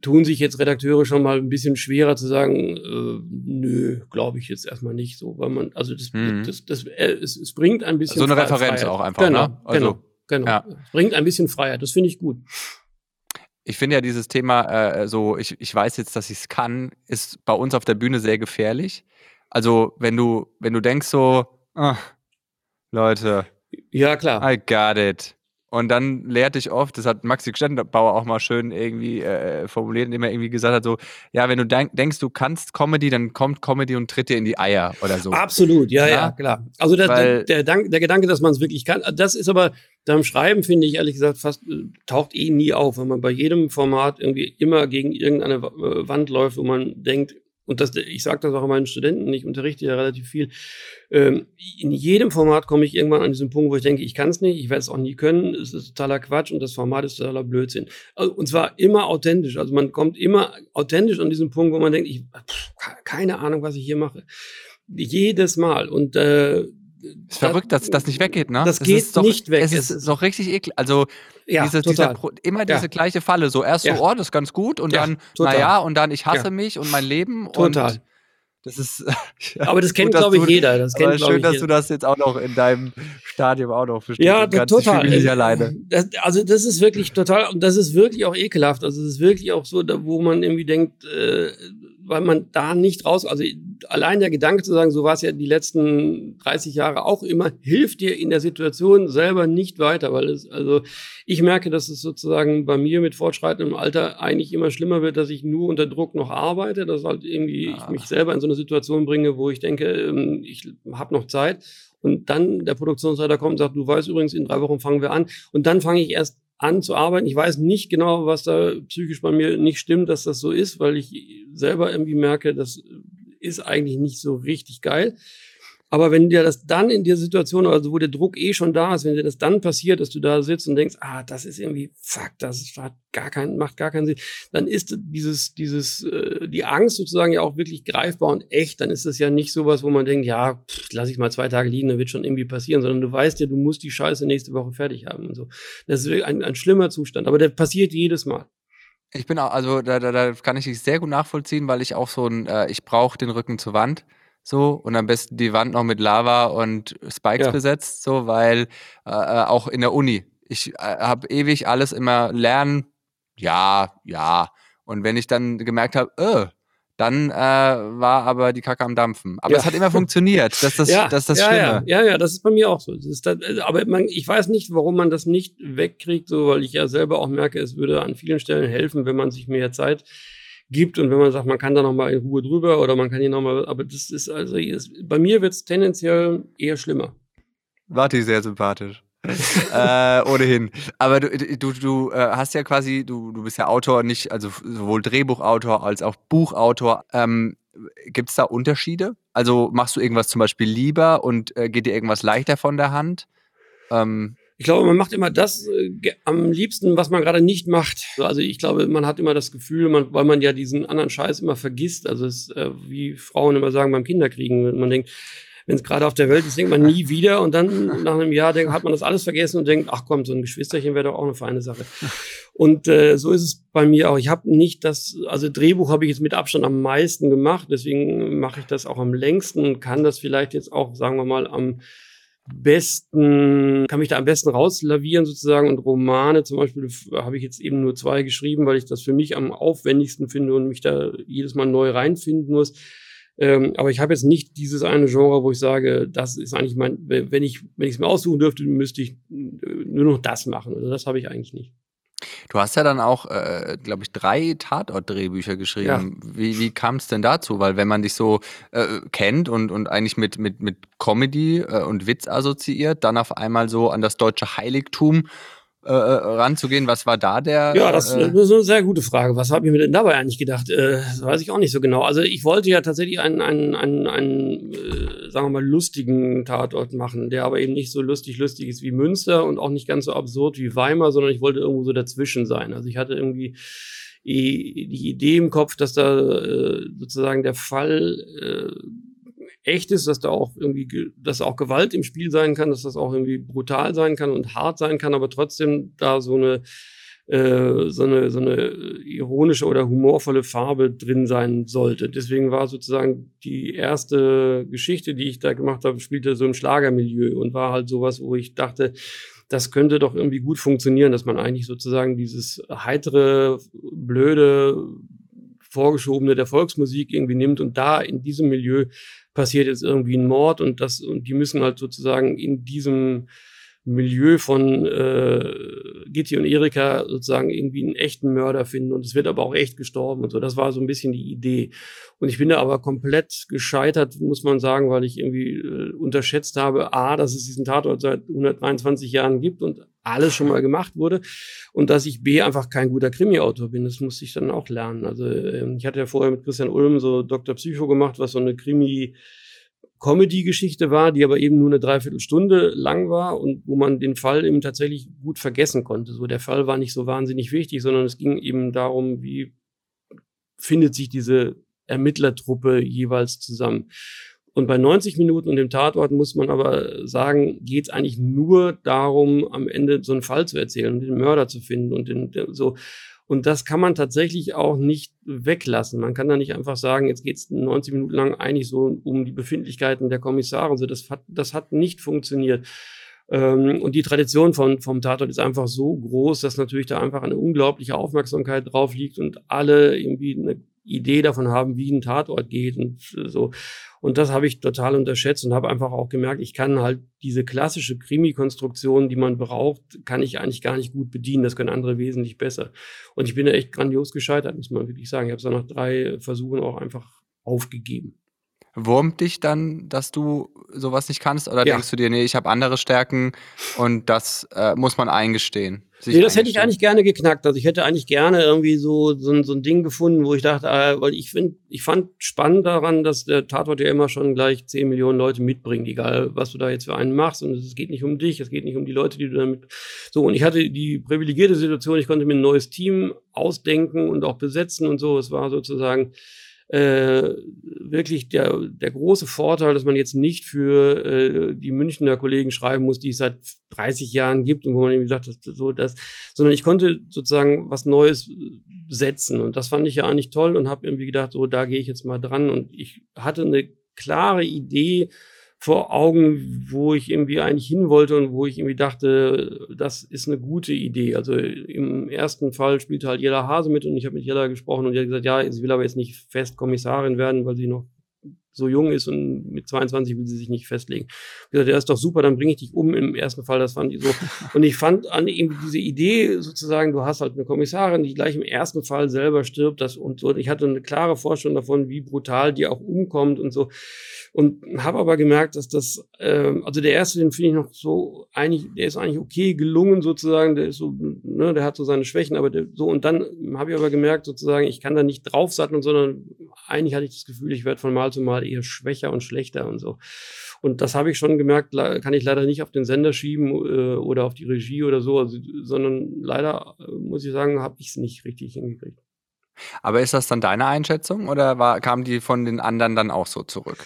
tun sich jetzt Redakteure schon mal ein bisschen schwerer zu sagen, äh, nö, glaube ich jetzt erstmal nicht so, weil man, also das, mhm. das, das, das äh, es, es bringt ein bisschen. So eine Referenz Freiheit. auch einfach, genau, ne? Also, genau. Genau. Ja. Bringt ein bisschen Freiheit. Das finde ich gut. Ich finde ja dieses Thema, äh, so, ich, ich weiß jetzt, dass ich es kann, ist bei uns auf der Bühne sehr gefährlich. Also, wenn du, wenn du denkst so, ah, Leute. Ja, klar. I got it. Und dann lehrt dich oft, das hat Maxi Gstenbauer auch mal schön irgendwie äh, formuliert, indem er irgendwie gesagt hat, so, ja, wenn du denk, denkst, du kannst Comedy, dann kommt Comedy und tritt dir in die Eier oder so. Absolut, ja, ja, ja klar. Also der, Weil, der, der, der, Gedanke, dass man es wirklich kann, das ist aber beim Schreiben, finde ich ehrlich gesagt, fast äh, taucht eh nie auf, wenn man bei jedem Format irgendwie immer gegen irgendeine äh, Wand läuft, wo man denkt, und das, ich sage das auch meinen Studenten, ich unterrichte ja relativ viel, ähm, in jedem Format komme ich irgendwann an diesen Punkt, wo ich denke, ich kann es nicht, ich werde es auch nie können, es ist totaler Quatsch und das Format ist totaler Blödsinn. Also, und zwar immer authentisch, also man kommt immer authentisch an diesen Punkt, wo man denkt, ich pff, keine Ahnung, was ich hier mache. Jedes Mal. Und äh, ist verrückt, dass das nicht weggeht, ne? Das, das geht doch, nicht weg. Es ist, es doch richtig eklig. Also ja, diese, dieser, immer diese ja. gleiche Falle. So erst ja. so, oh, das ist ganz gut und dann, naja, und dann ich hasse mich und mein Leben. Total. Das ist. aber das kennt, glaube ich, du, jeder. Das kennt, schön, dass jeder. du das jetzt auch noch in deinem Stadium auch noch verstehst. Ja, kannst. total. Ich nicht alleine. Das, also, das ist wirklich total, und das ist wirklich auch ekelhaft. Also, es ist wirklich auch so, wo man irgendwie denkt, äh, weil man da nicht raus, also allein der Gedanke zu sagen, so war es ja die letzten 30 Jahre auch immer, hilft dir in der Situation selber nicht weiter, weil es, also ich merke, dass es sozusagen bei mir mit fortschreitendem Alter eigentlich immer schlimmer wird, dass ich nur unter Druck noch arbeite, dass halt irgendwie ah. ich mich selber in so eine Situation bringe, wo ich denke, ähm, ich habe noch Zeit und dann der Produktionsleiter kommt und sagt, du weißt übrigens, in drei Wochen fangen wir an und dann fange ich erst an zu arbeiten. Ich weiß nicht genau, was da psychisch bei mir nicht stimmt, dass das so ist, weil ich selber irgendwie merke, das ist eigentlich nicht so richtig geil. Aber wenn dir das dann in der Situation, also wo der Druck eh schon da ist, wenn dir das dann passiert, dass du da sitzt und denkst, ah, das ist irgendwie, fuck, das hat gar keinen, macht gar keinen Sinn, dann ist dieses, dieses, äh, die Angst sozusagen ja auch wirklich greifbar und echt. Dann ist das ja nicht sowas, wo man denkt, ja, pff, lass ich mal zwei Tage liegen, dann wird schon irgendwie passieren, sondern du weißt ja, du musst die Scheiße nächste Woche fertig haben und so. Das ist ein, ein schlimmer Zustand, aber der passiert jedes Mal. Ich bin auch, also da, da, da kann ich dich sehr gut nachvollziehen, weil ich auch so ein, äh, ich brauche den Rücken zur Wand so und am besten die Wand noch mit Lava und Spikes ja. besetzt, so weil äh, äh, auch in der Uni Ich äh, habe ewig alles immer lernen, ja, ja. Und wenn ich dann gemerkt habe, äh, dann äh, war aber die Kacke am Dampfen. Aber Ja. es hat immer funktioniert. Das ist das, ja, das, ist das ja, Schlimme. ja, ja, ja, das ist bei mir auch so. Das, äh, aber man, ich weiß nicht, warum man das nicht wegkriegt, so, weil ich ja selber auch merke, es würde an vielen Stellen helfen, wenn man sich mehr Zeit gibt und wenn man sagt, man kann da noch mal in Ruhe drüber oder man kann hier noch mal, aber das ist also, es- bei mir wird es tendenziell eher schlimmer. Warte, sehr sympathisch. äh, ohnehin. Aber du, du, du äh, hast ja quasi, du, du bist ja Autor, nicht, also sowohl Drehbuchautor als auch Buchautor. Ähm, Gibt es da Unterschiede? Also machst du irgendwas zum Beispiel lieber und äh, geht dir irgendwas leichter von der Hand? Ähm, Ich glaube, man macht immer das äh, am liebsten, was man gerade nicht macht. Also ich glaube, man hat immer das Gefühl, man, weil man ja diesen anderen Scheiß immer vergisst. Also es äh, wie Frauen immer sagen beim Kinderkriegen, wenn man denkt, wenn es gerade auf der Welt ist, denkt man nie wieder und dann nach einem Jahr denk, hat man das alles vergessen und denkt, ach komm, so ein Geschwisterchen wäre doch auch eine feine Sache. Und äh, so ist es bei mir auch. Ich habe nicht das, also Drehbuch habe ich jetzt mit Abstand am meisten gemacht, deswegen mache ich das auch am längsten und kann das vielleicht jetzt auch, sagen wir mal, am besten, kann mich da am besten rauslavieren sozusagen und Romane zum Beispiel habe ich jetzt eben nur zwei geschrieben, weil ich das für mich am aufwendigsten finde und mich da jedes Mal neu reinfinden muss. Ähm, aber ich habe jetzt nicht dieses eine Genre, wo ich sage, das ist eigentlich mein, wenn ich wenn ich es mir aussuchen dürfte, müsste ich äh, nur noch das machen. Also das habe ich eigentlich nicht. Du hast ja dann auch, äh, glaube ich, drei Tatort-Drehbücher geschrieben. Wie, wie kam es denn dazu? Weil wenn man dich so äh, kennt und, und eigentlich mit, mit, mit Comedy äh, und Witz assoziiert, dann auf einmal so an das deutsche Heiligtum äh, äh, ranzugehen, was war da der? Ja, das, äh, das ist eine sehr gute Frage. Was habe ich mir denn dabei eigentlich gedacht? Äh, das weiß ich auch nicht so genau. Also ich wollte ja tatsächlich einen, einen, einen, einen äh, sagen wir mal, lustigen Tatort machen, der aber eben nicht so lustig lustig ist wie Münster und auch nicht ganz so absurd wie Weimar, sondern ich wollte irgendwo so dazwischen sein. Also ich hatte irgendwie die Idee im Kopf, dass da äh, sozusagen der Fall äh, echt ist, dass da auch irgendwie, ge- dass auch Gewalt im Spiel sein kann, dass das auch irgendwie brutal sein kann und hart sein kann, aber trotzdem da so eine äh, so eine so eine ironische oder humorvolle Farbe drin sein sollte. Deswegen war sozusagen die erste Geschichte, die ich da gemacht habe, spielte so im Schlagermilieu und war halt sowas, wo ich dachte, das könnte doch irgendwie gut funktionieren, dass man eigentlich sozusagen dieses heitere, blöde, vorgeschobene der Volksmusik irgendwie nimmt und da in diesem Milieu passiert jetzt irgendwie ein Mord und das und die müssen halt sozusagen in diesem Milieu von äh, Gitti und Erika sozusagen irgendwie einen echten Mörder finden und es wird aber auch echt gestorben und so. Das war so ein bisschen die Idee. Und ich bin da aber komplett gescheitert, muss man sagen, weil ich irgendwie äh, unterschätzt habe, A, dass es diesen Tatort seit 123 Jahren gibt und alles schon mal gemacht wurde und dass ich B, einfach kein guter Krimi-Autor bin. Das musste ich dann auch lernen. Also ähm, ich hatte ja vorher mit Christian Ulm so Dr. Psycho gemacht, was so eine Krimi- Comedy-Geschichte war, die aber eben nur eine Dreiviertelstunde lang war und wo man den Fall eben tatsächlich gut vergessen konnte. So der Fall war nicht so wahnsinnig wichtig, sondern es ging eben darum, wie findet sich diese Ermittlertruppe jeweils zusammen. Und bei 90 Minuten und dem Tatort muss man aber sagen, geht es eigentlich nur darum, am Ende so einen Fall zu erzählen und den Mörder zu finden und den, den so. Und das kann man tatsächlich auch nicht weglassen. Man kann da nicht einfach sagen, jetzt geht es 90 Minuten lang eigentlich so um die Befindlichkeiten der Kommissare. und So, das hat, das hat nicht funktioniert. Ähm, und die Tradition von, vom Tatort ist einfach so groß, dass natürlich da einfach eine unglaubliche Aufmerksamkeit drauf liegt und alle irgendwie eine Idee davon haben, wie ein Tatort geht und so. Und das habe ich total unterschätzt und habe einfach auch gemerkt, ich kann halt diese klassische Krimi-Konstruktion, die man braucht, kann ich eigentlich gar nicht gut bedienen. Das können andere wesentlich besser. Und ich bin da echt grandios gescheitert, muss man wirklich sagen. Ich habe es dann nach drei Versuchen auch einfach aufgegeben. Wurmt dich dann, dass du sowas nicht kannst? Oder Ja. denkst du dir, nee, ich habe andere Stärken und das äh, muss man eingestehen? Nee, das hätte ich eingestehen? eigentlich gerne geknackt. Also ich hätte eigentlich gerne irgendwie so, so, ein- so ein Ding gefunden, wo ich dachte, äh, weil ich finde, ich fand spannend daran, dass der Tatort ja immer schon gleich 10 Millionen Leute mitbringt, egal was du da jetzt für einen machst. Und es geht nicht um dich, es geht nicht um die Leute, die du damit. So, und ich hatte die privilegierte Situation, ich konnte mir ein neues Team ausdenken und auch besetzen und so. Es war sozusagen äh, wirklich der, der große Vorteil, dass man jetzt nicht für äh, die Münchner Kollegen schreiben muss, die es seit 30 Jahren gibt und wo man eben sagt, das, so das, sondern ich konnte sozusagen was Neues setzen und das fand ich ja eigentlich toll und habe irgendwie gedacht, so da gehe ich jetzt mal dran und ich hatte eine klare Idee vor Augen, wo ich irgendwie eigentlich hin wollte und wo ich irgendwie dachte, das ist eine gute Idee. Also im ersten Fall spielte halt Jella Hase mit und ich habe mit Jella gesprochen und die hat gesagt, ja, sie will aber jetzt nicht fest Kommissarin werden, weil sie noch so jung ist und mit 22 will sie sich nicht festlegen. Ich gesagt, ja, ist doch super, dann bringe ich dich um im ersten Fall. Das fand ich so. Und ich fand an eben diese Idee sozusagen, du hast halt eine Kommissarin, die gleich im ersten Fall selber stirbt, das und so. Ich hatte eine klare Vorstellung davon, wie brutal die auch umkommt und so. Und habe aber gemerkt, dass das, äh, also der erste, den finde ich noch so eigentlich, der ist eigentlich okay gelungen sozusagen, der ist so, ne, der hat so seine Schwächen, aber der, so und dann habe ich aber gemerkt sozusagen, ich kann da nicht draufsatteln, sondern eigentlich hatte ich das Gefühl, ich werde von Mal zu Mal eher schwächer und schlechter und so. Und das habe ich schon gemerkt, kann ich leider nicht auf den Sender schieben äh, oder auf die Regie oder so, also, sondern leider, äh, muss ich sagen, habe ich es nicht richtig hingekriegt. Aber ist das dann deine Einschätzung oder war, kam die von den anderen dann auch so zurück?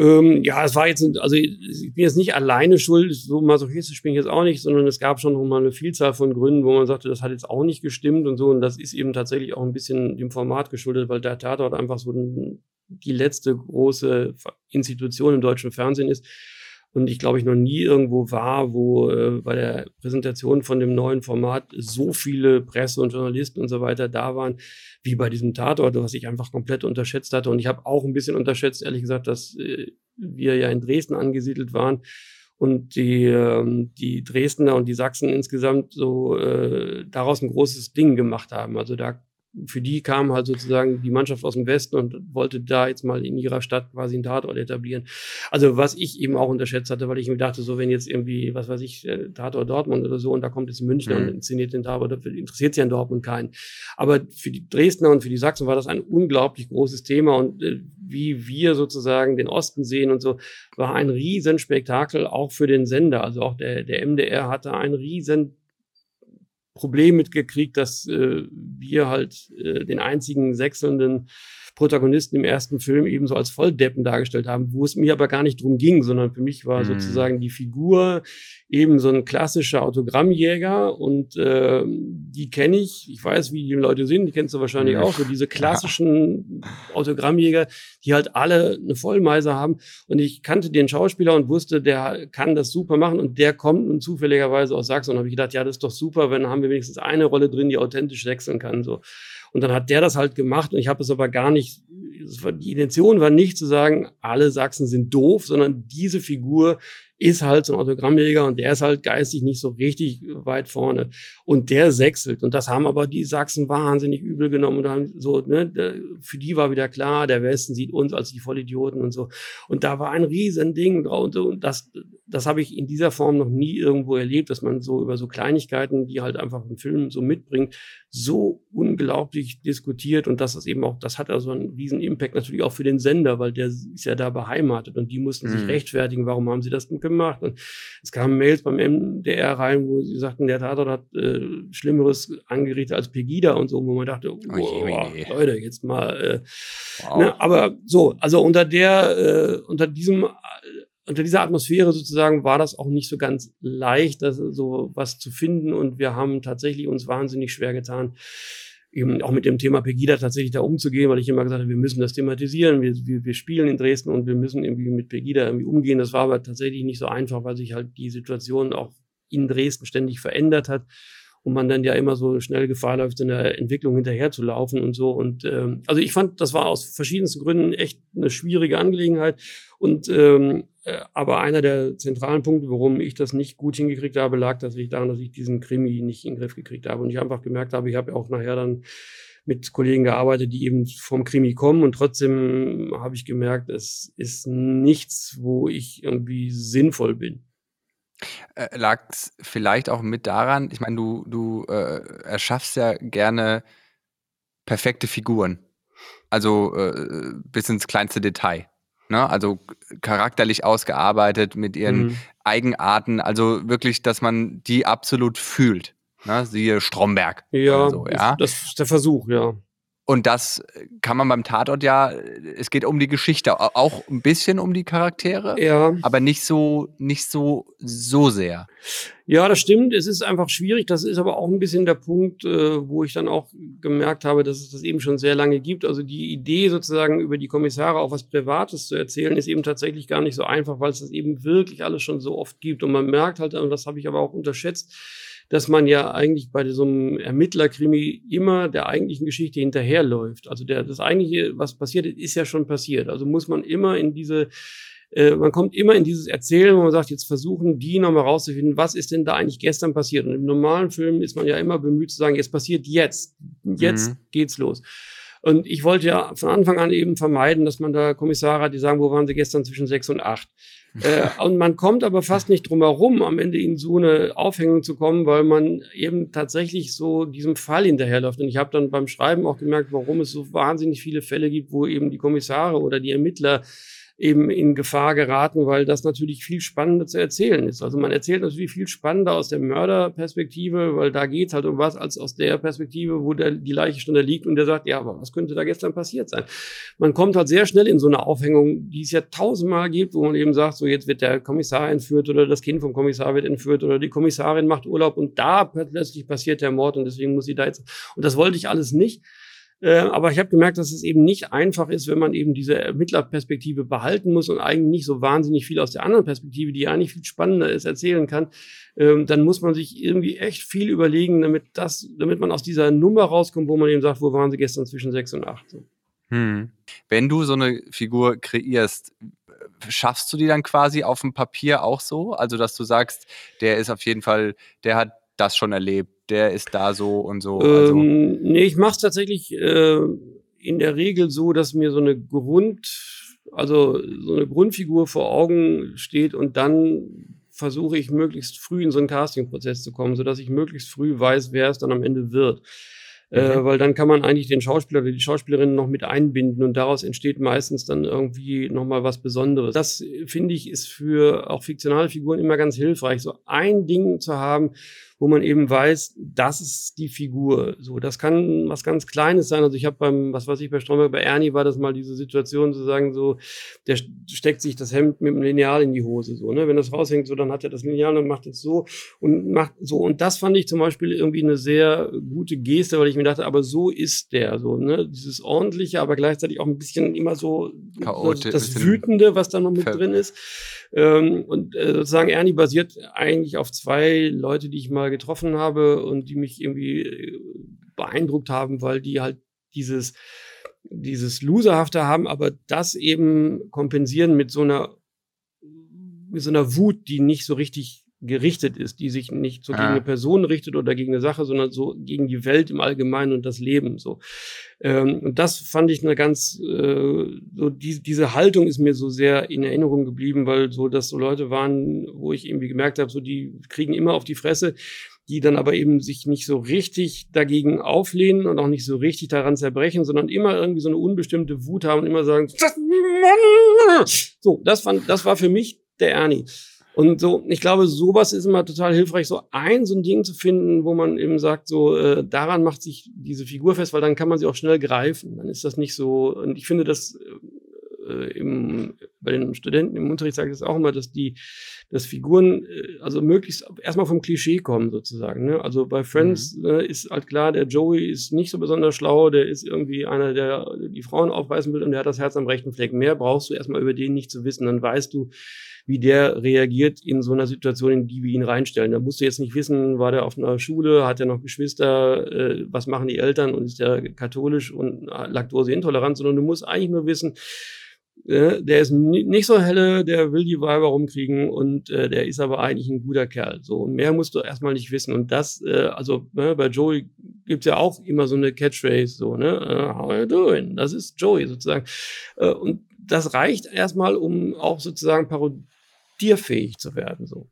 Ähm, ja, es war jetzt, also ich bin jetzt nicht alleine schuld, so masochistisch bin ich jetzt auch nicht, sondern es gab schon noch mal eine Vielzahl von Gründen, wo man sagte, das hat jetzt auch nicht gestimmt und so. Und das ist eben tatsächlich auch ein bisschen dem Format geschuldet, weil der Tatort einfach so ein, die letzte große Institution im deutschen Fernsehen ist und ich glaube ich noch nie irgendwo war, wo äh, bei der Präsentation von dem neuen Format so viele Presse und Journalisten und so weiter da waren, wie bei diesem Tatort, was ich einfach komplett unterschätzt hatte. Und ich habe auch ein bisschen unterschätzt, ehrlich gesagt, dass äh, wir ja in Dresden angesiedelt waren und die, ähm, die Dresdner und die Sachsen insgesamt so äh, daraus ein großes Ding gemacht haben. Also da für die kam halt sozusagen die Mannschaft aus dem Westen und wollte da jetzt mal in ihrer Stadt quasi einen Tatort etablieren. Also was ich eben auch unterschätzt hatte, weil ich mir dachte, so wenn jetzt irgendwie, was weiß ich, äh, Tatort Dortmund oder so und da kommt jetzt Münchner mhm. und inszeniert den Tatort, interessiert sich ja in Dortmund keinen. Aber für die Dresdner und für die Sachsen war das ein unglaublich großes Thema und äh, wie wir sozusagen den Osten sehen und so, war ein Riesenspektakel auch für den Sender. Also auch der, der MDR hatte ein riesen Problem mitgekriegt, dass äh, wir halt äh, den einzigen sechselnden Protagonisten im ersten Film ebenso als Volldeppen dargestellt haben, wo es mir aber gar nicht drum ging, sondern für mich war mhm. sozusagen die Figur eben so ein klassischer Autogrammjäger und äh, die kenne ich. Ich weiß, wie die Leute sind, die kennst du wahrscheinlich ja. auch, so diese klassischen Autogrammjäger, die halt alle eine Vollmeise haben. Und ich kannte den Schauspieler und wusste, der kann das super machen und der kommt nun zufälligerweise aus Sachsen. Und habe ich gedacht, ja, das ist doch super, wenn haben wir wenigstens eine Rolle drin, die authentisch wechseln kann. So. Und dann hat der das halt gemacht und ich habe es aber gar nicht, die Intention war nicht zu sagen, alle Sachsen sind doof, sondern diese Figur ist halt so ein Autogrammjäger und der ist halt geistig nicht so richtig weit vorne. Und der sechselt. Und das haben aber die Sachsen wahnsinnig übel genommen und haben so, ne, für die war wieder klar, der Westen sieht uns als die Vollidioten und so. Und da war ein riesen Ding drauf. Und das, das habe ich in dieser Form noch nie irgendwo erlebt, dass man so über so Kleinigkeiten, die halt einfach ein Film so mitbringt, so unglaublich diskutiert. Und das ist eben auch, das hat also einen riesen Impact natürlich auch für den Sender, weil der ist ja da beheimatet und die mussten sich mhm. rechtfertigen, warum haben sie das denn gemacht. Und es kamen Mails beim MDR rein, wo sie sagten, der Tatort hat äh, Schlimmeres angerichtet als Pegida und so, wo man dachte, oh, oh, Leute, jetzt mal. Äh, wow. ne, aber so, also unter der, äh, unter diesem äh, unter dieser Atmosphäre sozusagen war das auch nicht so ganz leicht, das, so was zu finden. Und wir haben tatsächlich uns wahnsinnig schwer getan, eben auch mit dem Thema Pegida tatsächlich da umzugehen, weil ich immer gesagt habe, wir müssen das thematisieren, wir, wir, wir spielen in Dresden und wir müssen irgendwie mit Pegida irgendwie umgehen. Das war aber tatsächlich nicht so einfach, weil sich halt die Situation auch in Dresden ständig verändert hat und man dann ja immer so schnell Gefahr läuft, in der Entwicklung hinterherzulaufen und so. Und ähm, also ich fand, das war aus verschiedensten Gründen echt eine schwierige Angelegenheit. Und ähm, äh, aber einer der zentralen Punkte, warum ich das nicht gut hingekriegt habe, lag tatsächlich daran, dass ich diesen Krimi nicht in den Griff gekriegt habe. Und ich einfach gemerkt habe, ich habe auch nachher dann mit Kollegen gearbeitet, die eben vom Krimi kommen und trotzdem habe ich gemerkt, es ist nichts, wo ich irgendwie sinnvoll bin. Äh, Lag es vielleicht auch mit daran, ich meine, du, du äh, erschaffst ja gerne perfekte Figuren. Also äh, bis ins kleinste Detail. Ne? Also charakterlich ausgearbeitet mit ihren mhm. Eigenarten. Also wirklich, dass man die absolut fühlt. Ne? Siehe Stromberg. Ja, so, ja, das ist der Versuch, ja. Und das kann man beim Tatort ja, es geht um die Geschichte, auch ein bisschen um die Charaktere, Ja. aber nicht so, nicht so, so sehr. Ja, das stimmt. Es ist einfach schwierig. Das ist aber auch ein bisschen der Punkt, äh, wo ich dann auch gemerkt habe, dass es das eben schon sehr lange gibt. Also die Idee sozusagen über die Kommissare auch was Privates zu erzählen, ist eben tatsächlich gar nicht so einfach, weil es das eben wirklich alles schon so oft gibt. Und man merkt halt, und das habe ich aber auch unterschätzt, dass man ja eigentlich bei so einem Ermittlerkrimi immer der eigentlichen Geschichte hinterherläuft. Also der, das eigentliche, was passiert ist, ist ja schon passiert. Also muss man immer in diese äh, man kommt immer in dieses Erzählen, wo man sagt, jetzt versuchen die nochmal rauszufinden, was ist denn da eigentlich gestern passiert? Und im normalen Film ist man ja immer bemüht zu sagen, jetzt passiert jetzt, jetzt Mhm. geht's los. Und ich wollte ja von Anfang an eben vermeiden, dass man da Kommissare hat, die sagen, wo waren sie gestern zwischen sechs und acht? Äh, und man kommt aber fast nicht drum herum, am Ende in so eine Aufhängung zu kommen, weil man eben tatsächlich so diesem Fall hinterherläuft. Und ich habe dann beim Schreiben auch gemerkt, warum es so wahnsinnig viele Fälle gibt, wo eben die Kommissare oder die Ermittler eben in Gefahr geraten, weil das natürlich viel spannender zu erzählen ist. Also man erzählt natürlich viel spannender aus der Mörderperspektive, weil da geht's halt um was, als aus der Perspektive, wo der, die Leiche schon da liegt und der sagt, ja, aber was könnte da gestern passiert sein? Man kommt halt sehr schnell in so eine Aufhängung, die es ja tausendmal gibt, wo man eben sagt, so jetzt wird der Kommissar entführt oder das Kind vom Kommissar wird entführt oder die Kommissarin macht Urlaub und da plötzlich passiert der Mord und deswegen muss sie da jetzt. Und das wollte ich alles nicht. Äh, aber ich habe gemerkt, dass es eben nicht einfach ist, wenn man eben diese Ermittlerperspektive behalten muss und eigentlich nicht so wahnsinnig viel aus der anderen Perspektive, die eigentlich viel spannender ist, erzählen kann. Ähm, dann muss man sich irgendwie echt viel überlegen, damit das, damit man aus dieser Nummer rauskommt, wo man eben sagt, wo waren sie gestern zwischen sechs und acht. Hm. Wenn du so eine Figur kreierst, schaffst du die dann quasi auf dem Papier auch so? Also, dass du sagst, der ist auf jeden Fall, der hat das schon erlebt, der ist da so und so. Also, Ähm, nee, ich mache es tatsächlich äh, in der Regel so, dass mir so eine Grund, also so eine Grundfigur vor Augen steht und dann versuche ich möglichst früh in so einen Castingprozess zu kommen, sodass ich möglichst früh weiß, wer es dann am Ende wird. Äh, Mhm. weil dann kann man eigentlich den Schauspieler oder die Schauspielerin noch mit einbinden und daraus entsteht meistens dann irgendwie nochmal was Besonderes. Das äh, finde ich ist für auch fiktionale Figuren immer ganz hilfreich, so ein Ding zu haben, wo man eben weiß, das ist die Figur. So, das kann was ganz Kleines sein. Also ich habe beim, was weiß ich, bei Stromberg, bei Ernie war das mal diese Situation zu sagen, so, der st- steckt sich das Hemd mit dem Lineal in die Hose, so, ne? Wenn das raushängt, so, dann hat er das Lineal und macht es so und macht so. Und das fand ich zum Beispiel irgendwie eine sehr gute Geste, weil ich mir dachte, aber so ist der, so, ne? Dieses ordentliche, aber gleichzeitig auch ein bisschen immer so, so Chaotisch, das bisschen Wütende, was da noch mit drin ist. Ähm, und äh, sozusagen Ernie basiert eigentlich auf zwei Leute, die ich mal getroffen habe und die mich irgendwie äh, beeindruckt haben, weil die halt dieses, dieses Loserhafte haben, aber das eben kompensieren mit so einer, mit so einer Wut, die nicht so richtig gerichtet ist, die sich nicht so gegen eine Person richtet oder gegen eine Sache, sondern so gegen die Welt im Allgemeinen und das Leben so. Ähm, und das fand ich eine ganz, äh, so die, diese Haltung ist mir so sehr in Erinnerung geblieben, weil so das so Leute waren, wo ich irgendwie gemerkt habe, so die kriegen immer auf die Fresse, die dann aber eben sich nicht so richtig dagegen auflehnen und auch nicht so richtig daran zerbrechen, sondern immer irgendwie so eine unbestimmte Wut haben und immer sagen, so, das fand, das war für mich der Ernie. Und so, ich glaube, sowas ist immer total hilfreich, so ein so ein Ding zu finden, wo man eben sagt, so äh, daran macht sich diese Figur fest, weil dann kann man sie auch schnell greifen. Dann ist das nicht so. Und ich finde, dass äh, im, bei den Studenten im Unterricht sage ich das auch immer, dass die, dass Figuren äh, also möglichst erstmal vom Klischee kommen sozusagen. Ne? Also bei Friends äh, ist halt klar, der Joey ist nicht so besonders schlau, der ist irgendwie einer, der die Frauen aufreißen will und der hat das Herz am rechten Fleck. Mehr brauchst du erstmal über den nicht zu wissen. Dann weißt du, wie der reagiert in so einer Situation, in die wir ihn reinstellen. Da musst du jetzt nicht wissen, war der auf einer Schule, hat er noch Geschwister, äh, was machen die Eltern und ist der katholisch und äh, laktoseintolerant, sondern du musst eigentlich nur wissen, äh, der ist ni- nicht so helle, der will die Weiber rumkriegen und äh, der ist aber eigentlich ein guter Kerl. So mehr musst du erstmal nicht wissen. Und das, äh, also ne, bei Joey gibt's ja auch immer so eine Catchphrase, so ne, äh, how are you doing? Das ist Joey sozusagen. Und das reicht erstmal, um auch sozusagen parodierfähig zu werden. So.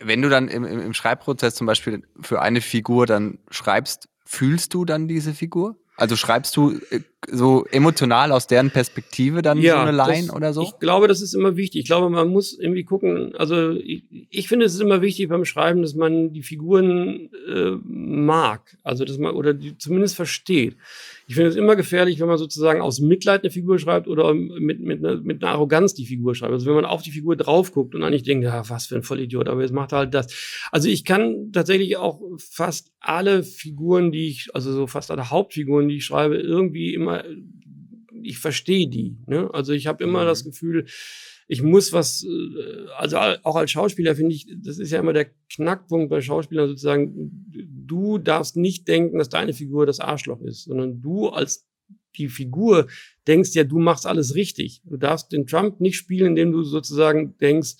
wenn du dann im, im, im Schreibprozess zum Beispiel für eine Figur dann schreibst, fühlst du dann diese Figur? Also schreibst du, äh, so emotional aus deren Perspektive dann Ja, so eine Line das- oder so? Ich glaube, das ist immer wichtig. Ich glaube, man muss irgendwie gucken, also ich, ich finde, es ist immer wichtig beim Schreiben, dass man die Figuren äh, mag, also dass man oder die zumindest versteht. Ich finde es immer gefährlich, wenn man sozusagen aus Mitleid eine Figur schreibt oder mit, mit, einer, mit einer Arroganz die Figur schreibt. Also wenn man auf die Figur drauf guckt und eigentlich denkt, ja, was für ein Vollidiot, aber jetzt macht er halt das. Also ich kann tatsächlich auch fast alle Figuren, die ich, also so fast alle Hauptfiguren, die ich schreibe, irgendwie immer, ich verstehe die. Ne? Also ich habe immer Mhm. das Gefühl, ich muss was, äh, also al- auch als Schauspieler finde ich, das ist ja immer der Knackpunkt bei Schauspielern sozusagen, du darfst nicht denken, dass deine Figur das Arschloch ist, sondern du als die Figur denkst ja, du machst alles richtig. Du darfst den Trump nicht spielen, indem du sozusagen denkst,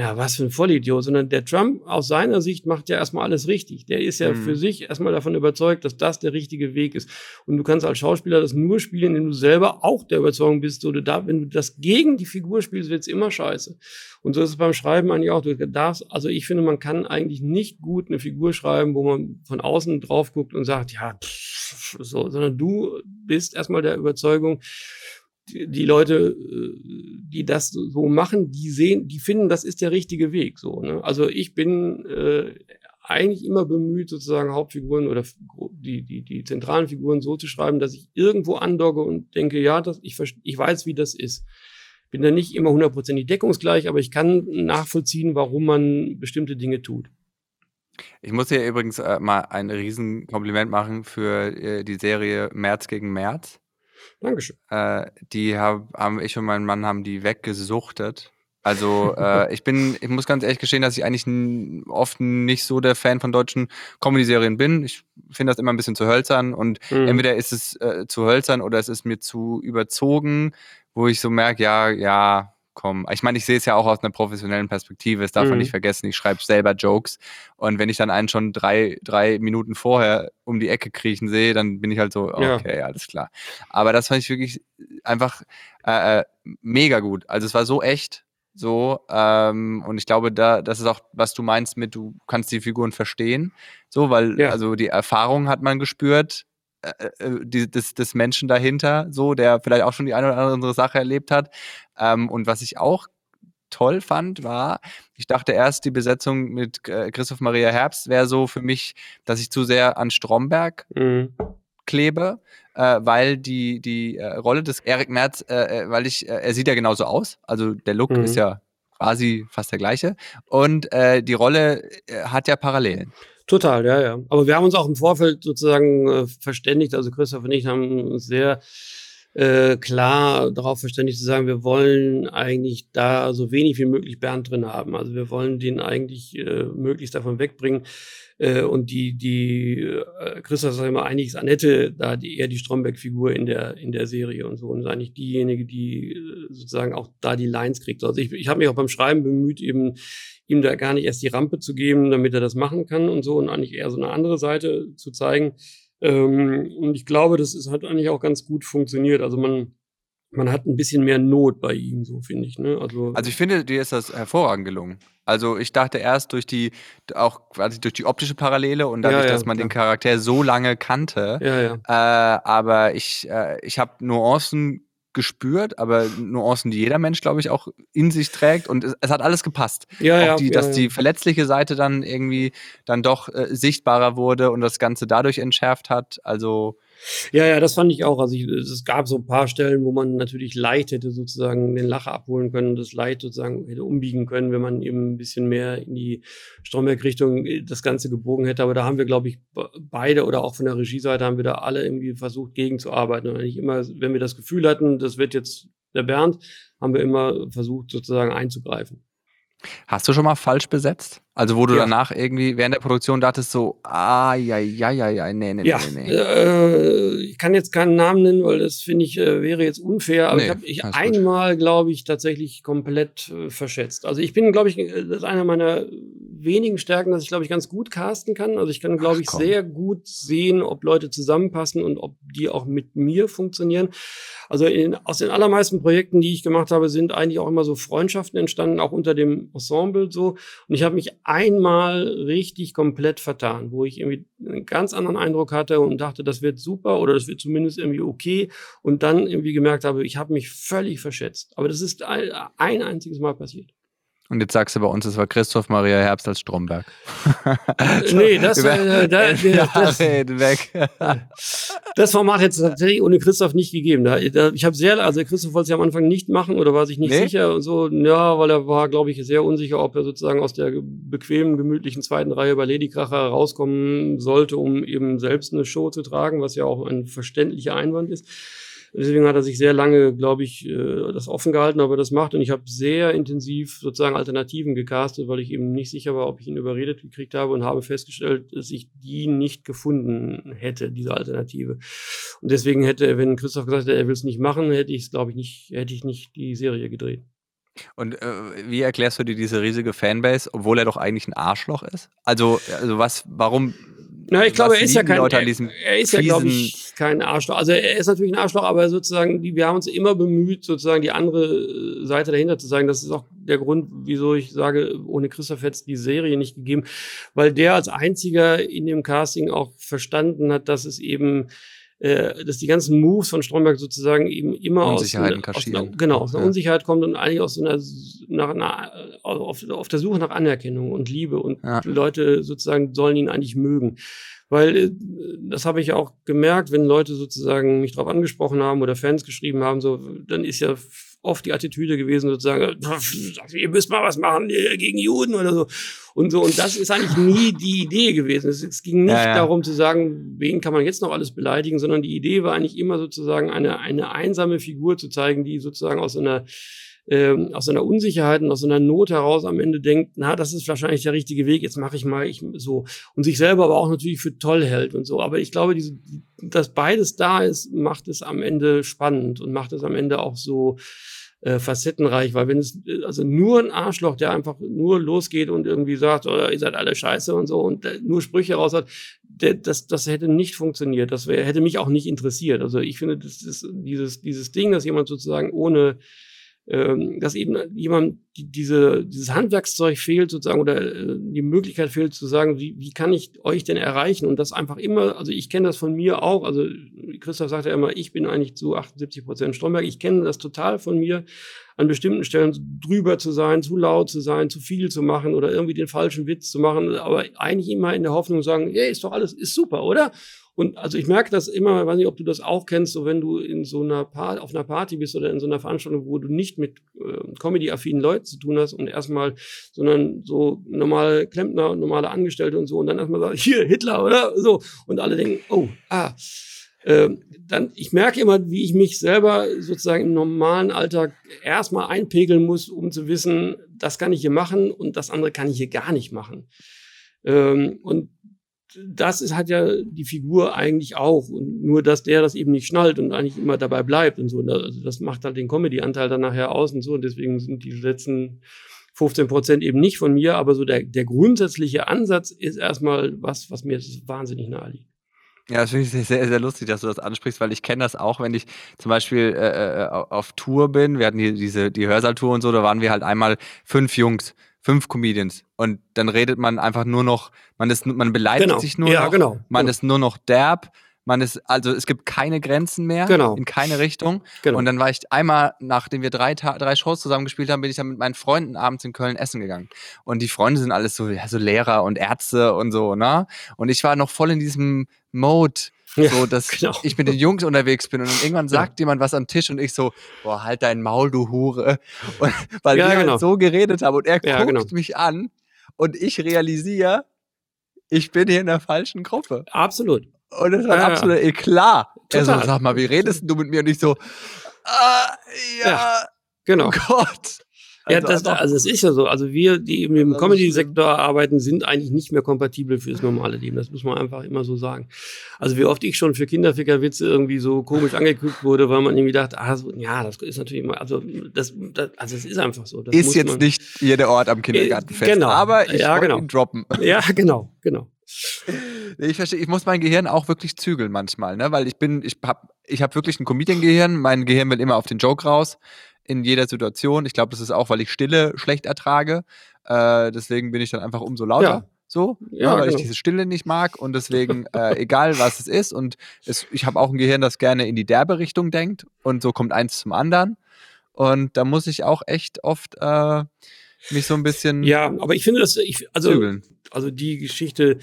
ja, was für ein Vollidiot, sondern der Trump aus seiner Sicht macht ja erstmal alles richtig. Der ist ja Mhm. für sich erstmal davon überzeugt, dass das der richtige Weg ist. Und du kannst als Schauspieler das nur spielen, indem du selber auch der Überzeugung bist, oder da, wenn du das gegen die Figur spielst, wird's immer scheiße. Und so ist es beim Schreiben eigentlich auch. Du darfst, also ich finde, man kann eigentlich nicht gut eine Figur schreiben, wo man von außen drauf guckt und sagt, ja, pff, so, sondern du bist erstmal der Überzeugung, die, Leute, äh, die das so machen, die sehen, die finden, das ist der richtige Weg. So, ne? Also ich bin äh, eigentlich immer bemüht, sozusagen Hauptfiguren oder die, die, die zentralen Figuren so zu schreiben, dass ich irgendwo andocke und denke, ja, das, ich, ich weiß, wie das ist. Bin da nicht immer hundertprozentig deckungsgleich, aber ich kann nachvollziehen, warum man bestimmte Dinge tut. Ich muss hier übrigens äh, mal ein Riesenkompliment machen für äh, die Serie März gegen März. Dankeschön. Äh, die hab, haben ich und mein Mann haben die weggesuchtet. Also äh, ich bin, ich muss ganz ehrlich gestehen, dass ich eigentlich oft nicht so der Fan von deutschen Comedy-Serien bin. Ich finde das immer ein bisschen zu hölzern und Mhm. entweder ist es äh, zu hölzern oder es ist mir zu überzogen, wo ich so merke, ja, ja, komm. Ich meine, ich sehe es ja auch aus einer professionellen Perspektive. Das darf man Mhm. nicht vergessen. Ich schreibe selber Jokes und wenn ich dann einen schon drei, drei Minuten vorher um die Ecke kriechen sehe, dann bin ich halt so, Ja. okay, alles klar. Aber das fand ich wirklich einfach äh, äh, mega gut. Also es war so echt. So, ähm, und ich glaube, da, das ist auch, was du meinst mit, du kannst die Figuren verstehen. So, weil, Ja. also die Erfahrung hat man gespürt, äh, äh, die, des, des Menschen dahinter, so, der vielleicht auch schon die eine oder andere Sache erlebt hat. Ähm, und was ich auch toll fand, war, ich dachte erst, die Besetzung mit äh, Christoph Maria Herbst wäre so für mich, dass ich zu sehr an Stromberg Mhm. klebe, äh, weil die, die äh, Rolle des Erik Merz, äh, äh, weil ich, er sieht ja genauso aus, also der Look Mhm. ist ja quasi fast der gleiche und die Rolle hat ja Parallelen. Total, ja, ja. Aber wir haben uns auch im Vorfeld sozusagen verständigt, also Christoph und ich haben uns sehr äh, klar darauf verständigt zu sagen, wir wollen eigentlich da so wenig wie möglich Bernd drin haben. Also wir wollen den eigentlich äh, möglichst davon wegbringen. Äh, und die, die äh, Christoph sagt immer, eigentlich ist Annette da die, eher die Stromberg-Figur in der, in der Serie und so. Und ist eigentlich diejenige, die äh, sozusagen auch da die Lines kriegt. Also ich, ich habe mich auch beim Schreiben bemüht, eben ihm da gar nicht erst die Rampe zu geben, damit er das machen kann und so und eigentlich eher so eine andere Seite zu zeigen. Ähm, und ich glaube, das ist, hat eigentlich auch ganz gut funktioniert. Also man, man hat ein bisschen mehr Not bei ihm, so finde ich. Ne? Also, Also ich finde, dir ist das hervorragend gelungen. Also ich dachte erst durch die, auch quasi durch die optische Parallele und dadurch, Ja, ja, dass man den klar. Charakter so lange kannte, ja, ja. Äh, aber ich, äh, ich habe Nuancen gespürt, aber Nuancen, die jeder Mensch, glaube ich, auch in sich trägt. Und es, es hat alles gepasst. Ja, auch ja, die, ja, dass die verletzliche Seite dann irgendwie dann doch äh, sichtbarer wurde und das Ganze dadurch entschärft hat. Also Ja, ja, das fand ich auch. Also ich, es gab so ein paar Stellen, wo man natürlich leicht hätte sozusagen den Lacher abholen können, das leicht sozusagen hätte umbiegen können, wenn man eben ein bisschen mehr in die Stromberg-Richtung äh, das Ganze gebogen hätte. Aber da haben wir, glaube ich, be- beide oder auch von der Regieseite haben wir da alle irgendwie versucht, gegenzuarbeiten. Und eigentlich immer, wenn wir das Gefühl hatten, das wird jetzt der Bernd, haben wir immer versucht, sozusagen einzugreifen. hast du schon mal falsch besetzt? Also wo du Ja. danach irgendwie während der Produktion dachtest so, ah, ja, ja, ja, ja, nee, nee, Ja, nee, nee. äh, ich kann jetzt keinen Namen nennen, weil das finde ich äh, wäre jetzt unfair. Aber Nee, ich habe ich einmal, glaube ich, tatsächlich komplett äh, verschätzt. Also ich bin, glaube ich, äh, das ist einer meiner wenigen Stärken, dass ich, glaube ich, ganz gut casten kann. Also ich kann, glaube ich, komm. sehr gut sehen, ob Leute zusammenpassen und ob die auch mit mir funktionieren. Also in, aus den allermeisten Projekten, die ich gemacht habe, sind eigentlich auch immer so Freundschaften entstanden, auch unter dem Ensemble so. Und ich habe mich einmal richtig komplett vertan, wo ich irgendwie einen ganz anderen Eindruck hatte und dachte, das wird super oder das wird zumindest irgendwie okay und dann irgendwie gemerkt habe, ich habe mich völlig verschätzt. Aber das ist ein einziges Mal passiert. Und jetzt sagst du bei uns, es war Christoph Maria Herbst als Stromberg. nee, das, äh, da, das, weg. das Format hätte es tatsächlich ohne Christoph nicht gegeben. Ich habe sehr, also Christoph wollte es ja am Anfang nicht machen oder war sich nicht nee? sicher und so. Ja, weil er war, glaube ich, sehr unsicher, ob er sozusagen aus der bequemen, gemütlichen zweiten Reihe bei Ladykracher rauskommen sollte, um eben selbst eine Show zu tragen, was ja auch ein verständlicher Einwand ist. Deswegen hat er sich sehr lange, glaube ich, äh, das offen gehalten, ob er das macht. Und ich habe sehr intensiv sozusagen Alternativen gecastet, weil ich eben nicht sicher war, ob ich ihn überredet gekriegt habe und habe festgestellt, dass ich die nicht gefunden hätte, diese Alternative. Und deswegen hätte, wenn Christoph gesagt hätte, er will es nicht machen, hätte ich es, glaube ich, nicht, hätte ich nicht die Serie gedreht. Und äh, wie erklärst du dir diese riesige Fanbase, obwohl er doch eigentlich ein Arschloch ist? Also, also was, warum na, ich glaube, er ist ja kein, er, er, ist ja, glaube ich, kein Arschloch. Also er ist natürlich ein Arschloch, aber sozusagen, wir haben uns immer bemüht, sozusagen die andere äh, Seite dahinter zu sagen. Das ist auch der Grund, wieso ich sage, ohne Christoph hätte es die Serie nicht gegeben, weil der als einziger in dem Casting auch verstanden hat, dass es eben äh, dass die ganzen Moves von Stromberg sozusagen eben immer aus, einer, aus einer, genau, aus einer ja. Unsicherheit kommt und eigentlich aus so einer, nach einer auf, auf der Suche nach Anerkennung und Liebe und ja. Leute sozusagen sollen ihn eigentlich mögen. Weil äh, das habe ich auch gemerkt, wenn Leute sozusagen mich darauf angesprochen haben oder Fans geschrieben haben, so, dann ist ja oft die Attitüde gewesen, sozusagen, ihr müsst mal was machen gegen Juden oder so. Und so. Und das ist eigentlich nie die Idee gewesen. Es, es ging nicht ja, ja. darum zu sagen, wen kann man jetzt noch alles beleidigen, sondern die Idee war eigentlich immer sozusagen eine, eine einsame Figur zu zeigen, die sozusagen aus einer ähm, aus einer Unsicherheit und aus einer Not heraus am Ende denkt, na, das ist wahrscheinlich der richtige Weg, jetzt mache ich mal ich so. Und sich selber aber auch natürlich für toll hält und so. Aber ich glaube, diese, dass beides da ist, macht es am Ende spannend und macht es am Ende auch so äh, facettenreich, weil wenn es also nur ein Arschloch, der einfach nur losgeht und irgendwie sagt, oh, ihr seid alle scheiße und so und nur Sprüche raus hat, der, das, das hätte nicht funktioniert. Das wär, hätte mich auch nicht interessiert. Also ich finde, das ist dieses, dieses Ding, dass jemand sozusagen ohne ähm, dass eben jemand die, diese, dieses Handwerkszeug fehlt sozusagen oder äh, die Möglichkeit fehlt zu sagen, wie, wie kann ich euch denn erreichen und das einfach immer, also ich kenne das von mir auch, also Christoph sagt ja immer, ich bin eigentlich zu 78 Prozent Stromberg, ich kenne das total von mir, an bestimmten Stellen drüber zu sein, zu laut zu sein, zu viel zu machen oder irgendwie den falschen Witz zu machen, aber eigentlich immer in der Hoffnung sagen, ja, ist doch alles, ist super, oder? Und also ich merke das immer, weiß nicht, ob du das auch kennst, so wenn du in so einer Party, auf einer Party bist oder in so einer Veranstaltung, wo du nicht mit äh, Comedy-affinen Leuten zu tun hast und erstmal, sondern so normale Klempner und normale Angestellte und so und dann erstmal sagst, hier, Hitler, oder? So. Und alle denken, oh, ah. Ähm, dann, ich merke immer, wie ich mich selber sozusagen im normalen Alltag erstmal einpegeln muss, um zu wissen, das kann ich hier machen und das andere kann ich hier gar nicht machen. Ähm, und das ist, hat ja die Figur eigentlich auch. Und nur, dass der das eben nicht schnallt und eigentlich immer dabei bleibt und so. Also das macht halt den Comedy-Anteil dann nachher aus und so. Und deswegen sind die letzten 15 Prozent eben nicht von mir. Aber so der, der grundsätzliche Ansatz ist erstmal was, was mir wahnsinnig nahe liegt. Ja, das finde ich sehr, sehr lustig, dass du das ansprichst, weil ich kenne das auch, wenn ich zum Beispiel äh, äh auf Tour bin. Wir hatten hier diese die Hörsaal-Tour und so, da waren wir halt einmal fünf Jungs fünf Comedians und dann redet man einfach nur noch, man ist, man beleidigt genau. sich nur ja, noch, genau. man genau. ist nur noch derb, man ist, also es gibt keine Grenzen mehr genau. in keine Richtung. Genau. Und dann war ich einmal, nachdem wir drei, drei Shows zusammen gespielt haben, bin ich dann mit meinen Freunden abends in Köln essen gegangen. Und die Freunde sind alles so, ja, so Lehrer und Ärzte und so, ne? Und ich war noch voll in diesem Mode, ja, so, dass genau. ich mit den Jungs unterwegs bin und dann irgendwann sagt ja. jemand was am Tisch und ich so, boah, halt dein Maul, du Hure. Und, weil ja, wir halt genau. halt so geredet haben und er guckt genau. mich an und ich realisiere, ich bin hier in der falschen Gruppe. Absolut. Und es war ja, absolut Eklat. Total. Er so, sag mal, wie redest du mit mir? Und ich so, ah, ja, genau. Oh Gott. Also, ja, das, also es ist ja so. Also wir, die im Comedy-Sektor arbeiten, sind eigentlich nicht mehr kompatibel fürs normale Leben. Das muss man einfach immer so sagen. Also wie oft ich schon für Kinderfickerwitze irgendwie so komisch angeguckt wurde, weil man irgendwie dachte, ah, so, ja, das ist natürlich immer, also das, das also es ist einfach so. Das ist jetzt man, nicht jeder Ort am Kindergartenfest, genau. aber ich ja, genau. ihn droppen. Ja, genau, genau. Ich verstehe, ich muss mein Gehirn auch wirklich zügeln manchmal, ne? Weil ich bin, ich hab, ich hab wirklich ein Comedian-Gehirn. Mein Gehirn will immer auf den Joke raus in jeder Situation. Ich glaube, das ist auch, weil ich Stille schlecht ertrage. Äh, deswegen bin ich dann einfach umso lauter. Ja. So, Ja, weil genau. ich diese Stille nicht mag und deswegen, äh, egal was es ist, und es, ich habe auch ein Gehirn, das gerne in die derbe Richtung denkt und so kommt eins zum anderen. Und da muss ich auch echt oft äh, mich so ein bisschen Ja, aber ich finde das, ich, also, zügeln. also die Geschichte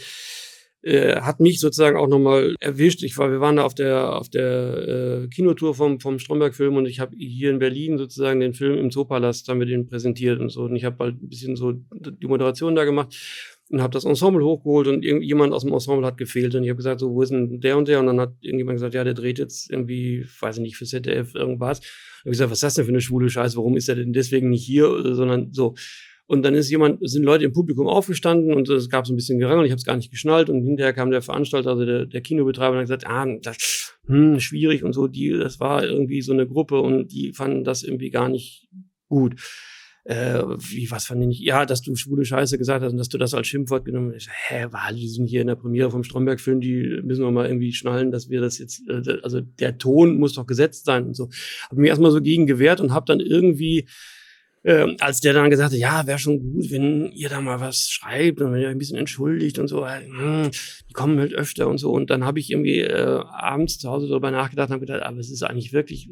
äh, hat mich sozusagen auch nochmal erwischt. Ich war, wir waren da auf der auf der äh, Kinotour vom vom Stromberg-Film und ich habe hier in Berlin sozusagen den Film im Zoopalast haben wir den präsentiert und so. Und ich habe halt ein bisschen so die Moderation da gemacht und habe das Ensemble hochgeholt und irgendjemand aus dem Ensemble hat gefehlt. Und ich habe gesagt so wo ist denn der und der? Und dann hat irgendjemand gesagt ja der dreht jetzt irgendwie weiß ich nicht für ZDF irgendwas. Und ich gesagt was ist das denn für eine schwule Scheiße? Warum ist er denn deswegen nicht hier sondern so und dann ist jemand, sind Leute im Publikum aufgestanden und es gab so ein bisschen Gerangel, ich habe es gar nicht geschnallt und hinterher kam der Veranstalter, also der, der Kinobetreiber und hat gesagt, ah, das hm, schwierig und so, die, das war irgendwie so eine Gruppe und die fanden das irgendwie gar nicht gut. Äh, wie, was fand ich nicht? Ja, dass du schwule Scheiße gesagt hast und dass du das als Schimpfwort genommen hast. Hä, war, die sind hier in der Premiere vom Stromberg-Film, die müssen wir mal irgendwie schnallen, dass wir das jetzt, äh, also der Ton muss doch gesetzt sein und so. Habe mich erstmal so gegen gewehrt und habe dann irgendwie ähm, als der dann gesagt hat, ja, wäre schon gut, wenn ihr da mal was schreibt und wenn ihr ein bisschen entschuldigt und so, äh, hm, die kommen halt öfter und so. Und dann habe ich irgendwie äh, abends zu Hause darüber nachgedacht und habe gedacht, aber es ist eigentlich wirklich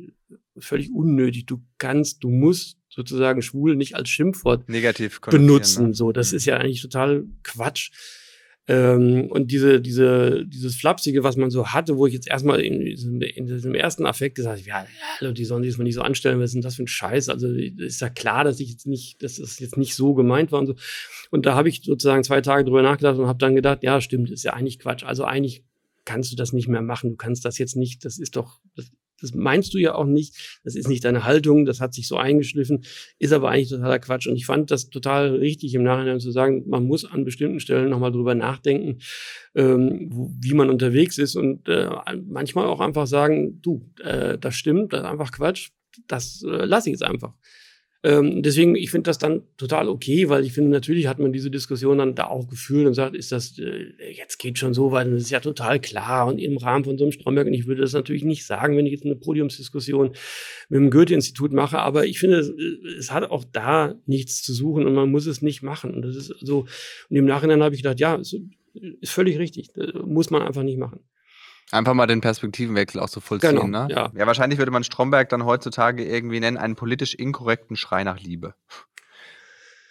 völlig unnötig. Du kannst, du musst sozusagen schwul nicht als Schimpfwort negativ benutzen. Ne? So, das ist ja eigentlich total Quatsch. Ähm, und diese, diese, dieses Flapsige, was man so hatte, wo ich jetzt erstmal in diesem, in diesem ersten Affekt gesagt habe, ja, hallo, die sollen sich das mal nicht so anstellen, was ist denn das für ein Scheiß? Also ist ja klar, dass ich jetzt nicht, dass es jetzt nicht so gemeint war und so. Und da habe ich sozusagen zwei Tage drüber nachgedacht und habe dann gedacht, ja, stimmt, ist ja eigentlich Quatsch. Also eigentlich kannst du das nicht mehr machen. Du kannst das jetzt nicht, das ist doch, das, das meinst du ja auch nicht, das ist nicht deine Haltung, das hat sich so eingeschliffen, ist aber eigentlich totaler Quatsch. Und ich fand das total richtig im Nachhinein zu sagen, man muss an bestimmten Stellen nochmal drüber nachdenken, ähm, wo, wie man unterwegs ist und äh, manchmal auch einfach sagen, du, äh, das stimmt, das ist einfach Quatsch, das äh, lasse ich jetzt einfach. Ähm, deswegen, ich finde das dann total okay, weil ich finde, natürlich hat man diese Diskussion dann da auch gefühlt und sagt, ist das, äh, jetzt geht schon so weit das ist ja total klar und im Rahmen von so einem Stromberg. Und ich würde das natürlich nicht sagen, wenn ich jetzt eine Podiumsdiskussion mit dem Goethe-Institut mache, aber ich finde, es, es hat auch da nichts zu suchen und man muss es nicht machen. Und das ist so, und im Nachhinein habe ich gedacht, ja, ist, ist völlig richtig, das muss man einfach nicht machen. Einfach mal den Perspektivenwechsel auch so vollziehen, Genau, ne? ja. ja, wahrscheinlich würde man Stromberg dann heutzutage irgendwie nennen, einen politisch inkorrekten Schrei nach Liebe.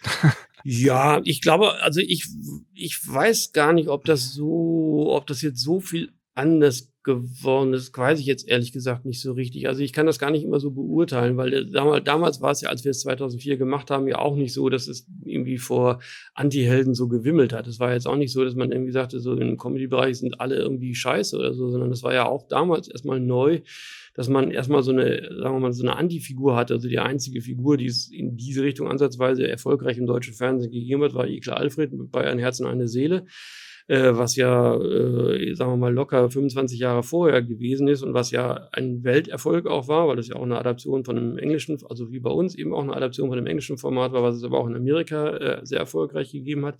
Ja, ich glaube, also ich, ich weiß gar nicht, ob das so, ob das jetzt so viel anders geworden ist, weiß ich jetzt ehrlich gesagt nicht so richtig. Also ich kann das gar nicht immer so beurteilen, weil der, damals, damals war es ja, als wir es 2004 gemacht haben, ja auch nicht so, dass es irgendwie vor Anti-Helden so gewimmelt hat. Es war jetzt auch nicht so, dass man irgendwie sagte, so im Comedy-Bereich sind alle irgendwie scheiße oder so, sondern das war ja auch damals erstmal neu, dass man erstmal so eine, sagen wir mal, so eine Anti-Figur hatte. Also die einzige Figur, die es in diese Richtung ansatzweise erfolgreich im deutschen Fernsehen gegeben hat, war Ikla Alfred bei Ein Herz und eine Seele äh, was ja, äh, sagen wir mal, locker 25 Jahre vorher gewesen ist und was ja ein Welterfolg auch war, weil das ja auch eine Adaption von einem englischen, also wie bei uns eben auch eine Adaption von einem englischen Format war, was es aber auch in Amerika äh, sehr erfolgreich gegeben hat.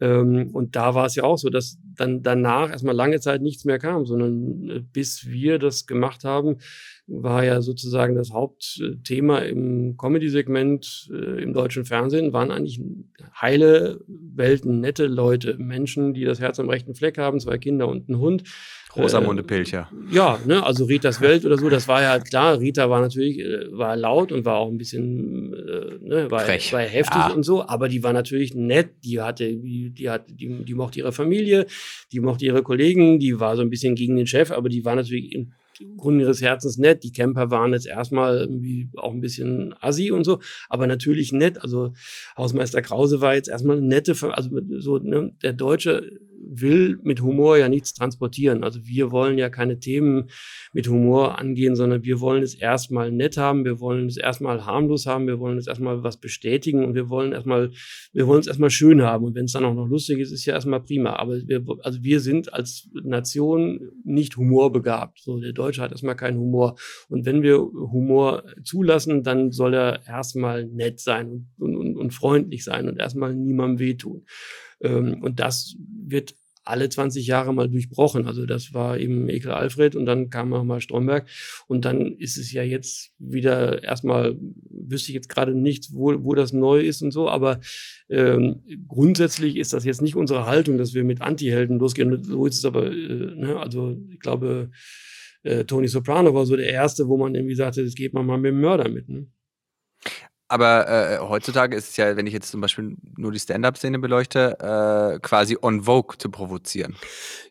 Ähm, und da war es ja auch so, dass dann danach erstmal lange Zeit nichts mehr kam, sondern äh, bis wir das gemacht haben, war ja sozusagen das Hauptthema im Comedy-Segment äh, im deutschen Fernsehen, waren eigentlich heile Welten, nette Leute, Menschen, die das Herz am rechten Fleck haben, zwei Kinder und einen Hund. Rosamunde Pilcher. Ja, ne, also Ritas Welt oder so, das war ja klar. Rita war natürlich, äh, war laut und war auch ein bisschen, äh, ne, war, Frech. war heftig Ja. und so, aber die war natürlich nett, die hatte, die, die hat, die, die mochte ihre Familie, die mochte ihre Kollegen, die war so ein bisschen gegen den Chef, aber die war natürlich im Grunde ihres Herzens nett. Die Camper waren jetzt erstmal irgendwie auch ein bisschen assi und so, aber natürlich nett. Also Hausmeister Krause war jetzt erstmal eine nette, also so, ne, der Deutsche will mit Humor ja nichts transportieren. Also wir wollen ja keine Themen mit Humor angehen, sondern wir wollen es erstmal nett haben, wir wollen es erstmal harmlos haben, wir wollen es erstmal was bestätigen und wir wollen erstmal, wir wollen es erstmal schön haben. Und wenn es dann auch noch lustig ist, ist ja erstmal prima. Aber wir, also wir sind als Nation nicht humorbegabt. So, der Deutsche hat erstmal keinen Humor. Und wenn wir Humor zulassen, dann soll er erstmal nett sein und, und, und freundlich sein und erstmal niemandem wehtun. Ähm, und das wird alle 20 Jahre mal durchbrochen. Also das war eben Ekel Alfred und dann kam auch mal Stromberg. Und dann ist es ja jetzt wieder erstmal, wüsste ich jetzt gerade nicht, wo, wo das neu ist und so, aber ähm, grundsätzlich ist das jetzt nicht unsere Haltung, dass wir mit Anti-Helden losgehen. So ist es aber, äh, ne? also ich glaube, äh, Tony Soprano war so der Erste, wo man irgendwie sagte, das geht man mal mit dem Mörder mit. Ne? Aber äh, heutzutage ist es ja, wenn ich jetzt zum Beispiel nur die Stand-up-Szene beleuchte, äh, quasi on Vogue zu provozieren.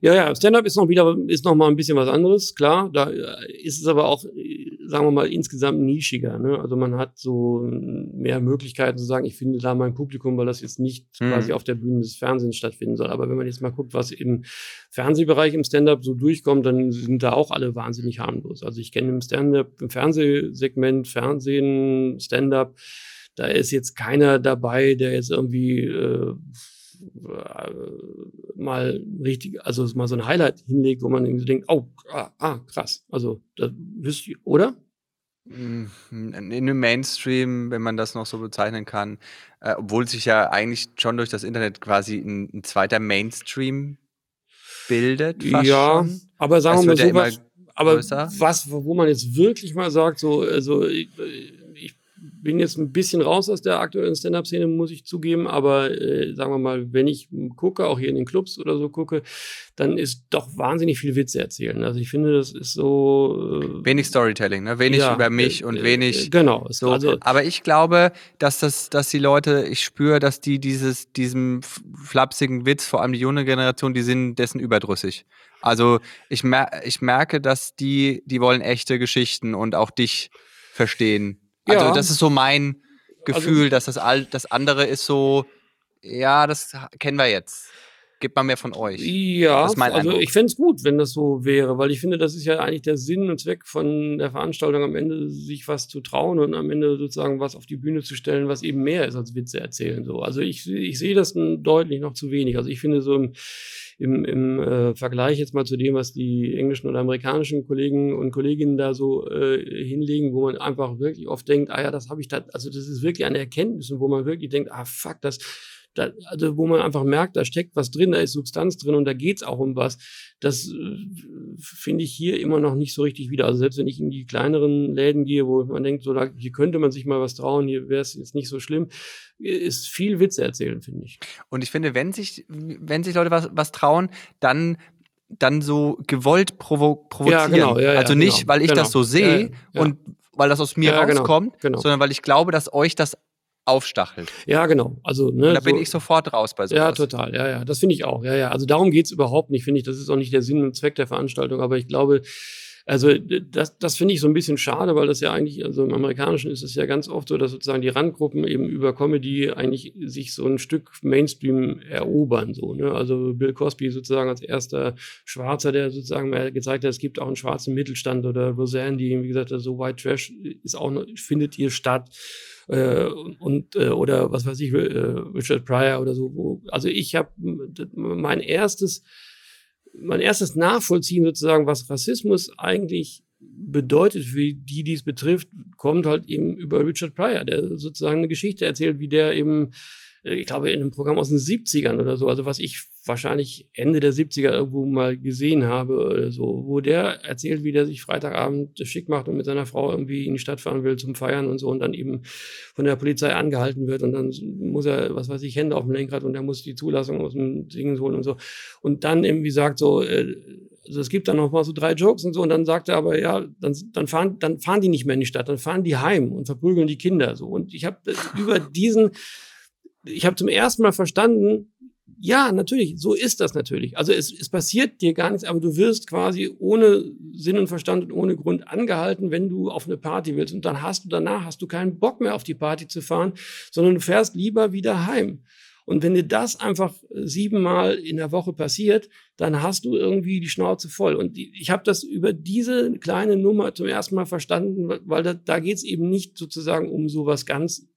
Ja, ja, Stand-up ist noch wieder, ist noch mal ein bisschen was anderes, klar. Da äh, ist es aber auch, äh, sagen wir mal, insgesamt nischiger. Ne? Also man hat so mehr Möglichkeiten zu sagen, ich finde da mein Publikum, weil das jetzt nicht hm. quasi auf der Bühne des Fernsehens stattfinden soll. Aber wenn man jetzt mal guckt, was im Fernsehbereich im Stand-up so durchkommt, dann sind da auch alle wahnsinnig harmlos. Also ich kenne im Stand-up, im Fernsehsegment, Fernsehen, Stand-up, da ist jetzt keiner dabei, der jetzt irgendwie äh, mal richtig, also mal so ein Highlight hinlegt, wo man irgendwie denkt, oh, ah, ah krass. Also, das wisst ihr, oder? In dem Mainstream, wenn man das noch so bezeichnen kann, äh, obwohl sich ja eigentlich schon durch das Internet quasi ein, ein zweiter Mainstream bildet. ja, schon. aber sagen wir mal so was, aber was, wo man jetzt wirklich mal sagt, so, also ich bin jetzt ein bisschen raus aus der aktuellen Stand-Up-Szene, muss ich zugeben, aber äh, sagen wir mal, wenn ich gucke, auch hier in den Clubs oder so gucke, dann ist doch wahnsinnig viel Witze erzählen. Also ich finde, das ist so. Äh, wenig Storytelling, ne? Wenig ja, über mich äh, und wenig. Äh, genau. So. Also, aber ich glaube, dass das, dass die Leute, ich spüre, dass die dieses, diesem flapsigen Witz, vor allem die junge Generation, die sind dessen überdrüssig. Also ich, mer ich merke, dass die, die wollen echte Geschichten und auch dich verstehen. Also ja. das ist so mein Gefühl, also, dass das, all, das andere ist so, ja, das kennen wir jetzt. Gebt mal mehr von euch. Ja, also Eindruck. ich fände es gut, wenn das so wäre, weil ich finde, das ist ja eigentlich der Sinn und Zweck von der Veranstaltung, am Ende sich was zu trauen und am Ende sozusagen was auf die Bühne zu stellen, was eben mehr ist als Witze erzählen. So. Also ich, ich sehe das deutlich noch zu wenig. Also ich finde so im, im, im äh, Vergleich jetzt mal zu dem, was die englischen oder amerikanischen Kollegen und Kolleginnen da so äh, hinlegen, wo man einfach wirklich oft denkt, ah ja, das habe ich da, also das ist wirklich eine Erkenntnis und wo man wirklich denkt, ah fuck, das da, also wo man einfach merkt, da steckt was drin, da ist Substanz drin und da geht's auch um was. Das äh, finde ich hier immer noch nicht so richtig wieder. Also selbst wenn ich in die kleineren Läden gehe, wo man denkt, so hier könnte man sich mal was trauen, hier wäre es jetzt nicht so schlimm, ist viel Witze erzählen, finde ich. Und ich finde, wenn sich, wenn sich Leute was, was trauen, dann dann so gewollt provo provozieren. Ja, genau, ja, ja, also nicht, genau, weil ich genau. das so sehe und weil das aus mir genau, rauskommt, genau, sondern weil ich glaube, dass euch das aufstachelt. Ja, genau. Also, ne, da bin ich sofort raus bei sowas. Ja, total. Ja, ja. Das finde ich auch. Ja, ja. Also darum geht es überhaupt nicht, finde ich. Das ist auch nicht der Sinn und Zweck der Veranstaltung. Aber ich glaube, also das, das finde ich so ein bisschen schade, weil das ja eigentlich, also im Amerikanischen ist es ja ganz oft so, dass sozusagen die Randgruppen eben über Comedy eigentlich sich so ein Stück Mainstream erobern. So, ne? Also Bill Cosby sozusagen als erster Schwarzer, der sozusagen mal gezeigt hat, es gibt auch einen schwarzen Mittelstand oder Roseanne, die wie gesagt so White Trash ist auch findet hier statt äh, und äh, oder was weiß ich, äh, Richard Pryor oder so. Wo, also ich habe mein erstes, mein erstes Nachvollziehen sozusagen, was Rassismus eigentlich bedeutet für die, die es betrifft, kommt halt eben über Richard Pryor, der sozusagen eine Geschichte erzählt, wie der eben ich glaube, in einem Programm aus den 70ern oder so, also was ich wahrscheinlich Ende der 70er irgendwo mal gesehen habe oder so, wo der erzählt, wie der sich Freitagabend schick macht und mit seiner Frau irgendwie in die Stadt fahren will zum Feiern und so und dann eben von der Polizei angehalten wird und dann muss er, was weiß ich, Hände auf dem Lenkrad und er muss die Zulassung aus dem Ding holen und so. Und dann irgendwie sagt so, äh, also es gibt dann noch mal so drei Jokes und so und dann sagt er aber ja, dann, dann fahren dann fahren die nicht mehr in die Stadt, dann fahren die heim und verprügeln die Kinder so und ich habe über diesen ich habe zum ersten Mal verstanden, ja, natürlich, so ist das natürlich. Also es, es passiert dir gar nichts, aber du wirst quasi ohne Sinn und Verstand und ohne Grund angehalten, wenn du auf eine Party willst. Und dann hast du danach hast du keinen Bock mehr auf die Party zu fahren, sondern du fährst lieber wieder heim. Und wenn dir das einfach siebenmal in der Woche passiert, dann hast du irgendwie die Schnauze voll. Und ich habe das über diese kleine Nummer zum ersten Mal verstanden, weil da, da geht es eben nicht sozusagen um sowas ganz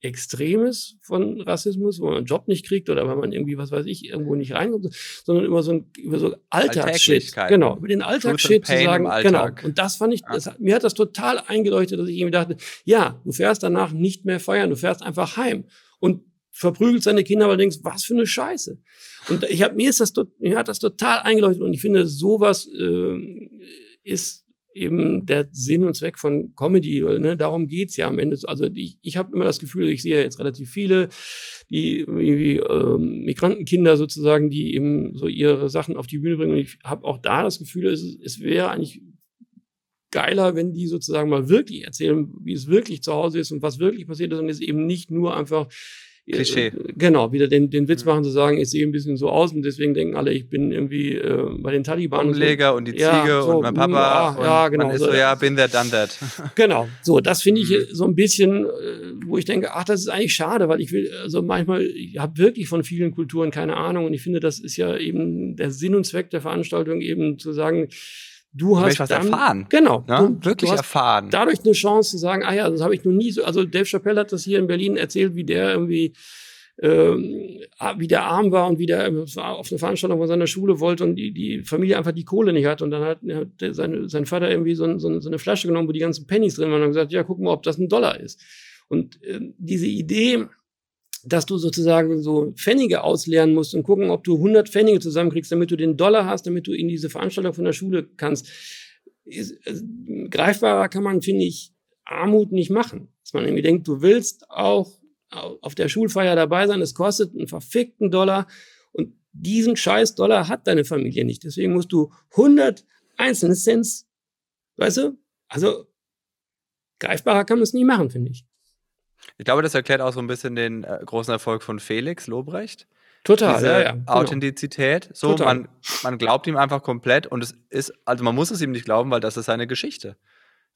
Extremes von Rassismus, wo man einen Job nicht kriegt oder weil man irgendwie, was weiß ich, irgendwo nicht reinkommt, sondern über so, ein, über so Alltagsshit. Genau, über den Alltagsshit zu sagen, genau. Und das fand ich, das, mir hat das total eingeleuchtet, dass ich irgendwie dachte, ja, du fährst danach nicht mehr feiern, du fährst einfach heim. Und verprügelt seine Kinder, aber denkst, was für eine Scheiße. Und ich hab, mir ist das, mir hat das total eingeleuchtet und ich finde, sowas äh, ist eben der Sinn und Zweck von Comedy. Ne? Darum geht's ja am Ende. Also ich, ich habe immer das Gefühl, ich sehe jetzt relativ viele, die irgendwie ähm, Migrantenkinder sozusagen, die eben so ihre Sachen auf die Bühne bringen. Und ich habe auch da das Gefühl, es, es wäre eigentlich geiler, wenn die sozusagen mal wirklich erzählen, wie es wirklich zu Hause ist und was wirklich passiert ist und es eben nicht nur einfach Klischee. Äh, genau, wieder den, den Witz machen zu sagen, ich sehe ein bisschen so aus und deswegen denken alle, ich bin irgendwie äh, bei den Taliban. Umleger und, so. und die Ziege ja, so, und mein Papa. Ja, und ja genau. Man ist so, ja, bin there, done that. Genau, so, das finde ich mhm. so ein bisschen, äh, wo ich denke, ach, das ist eigentlich schade, weil ich will, also manchmal, ich habe wirklich von vielen Kulturen keine Ahnung und ich finde, das ist ja eben der Sinn und Zweck der Veranstaltung, eben zu sagen, du hast dann, erfahren. Genau. Ja, du, wirklich du erfahren. Dadurch eine Chance zu sagen, ah ja, das habe ich noch nie so. Also Dave Chappelle hat das hier in Berlin erzählt, wie der irgendwie ähm, wie der arm war und wie der auf eine Veranstaltung von seiner Schule wollte und die, die Familie einfach die Kohle nicht hat. Und dann hat, hat sein, sein Vater irgendwie so, so, so, eine Flasche genommen, wo die ganzen Pennies drin waren und gesagt, ja, guck mal, ob das ein Dollar ist. Und äh, diese Idee, dass du sozusagen so Pfennige ausleeren musst und gucken, ob du 100 Pfennige zusammenkriegst, damit du den Dollar hast, damit du in diese Veranstaltung von der Schule kannst. Ist, äh, greifbarer kann man, finde ich, Armut nicht machen. Dass man irgendwie denkt, du willst auch auf der Schulfeier dabei sein, es kostet einen verfickten Dollar und diesen scheiß Dollar hat deine Familie nicht. Deswegen musst du 100 einzelne Cents, weißt du? Also greifbarer kann man es nie machen, finde ich. Ich glaube, das erklärt auch so ein bisschen den äh, großen Erfolg von Felix Lobrecht. Total, Diese ja, ja. Genau. Authentizität. So, Total. Man, man glaubt ihm einfach komplett und es ist, also man muss es ihm nicht glauben, weil das ist seine Geschichte.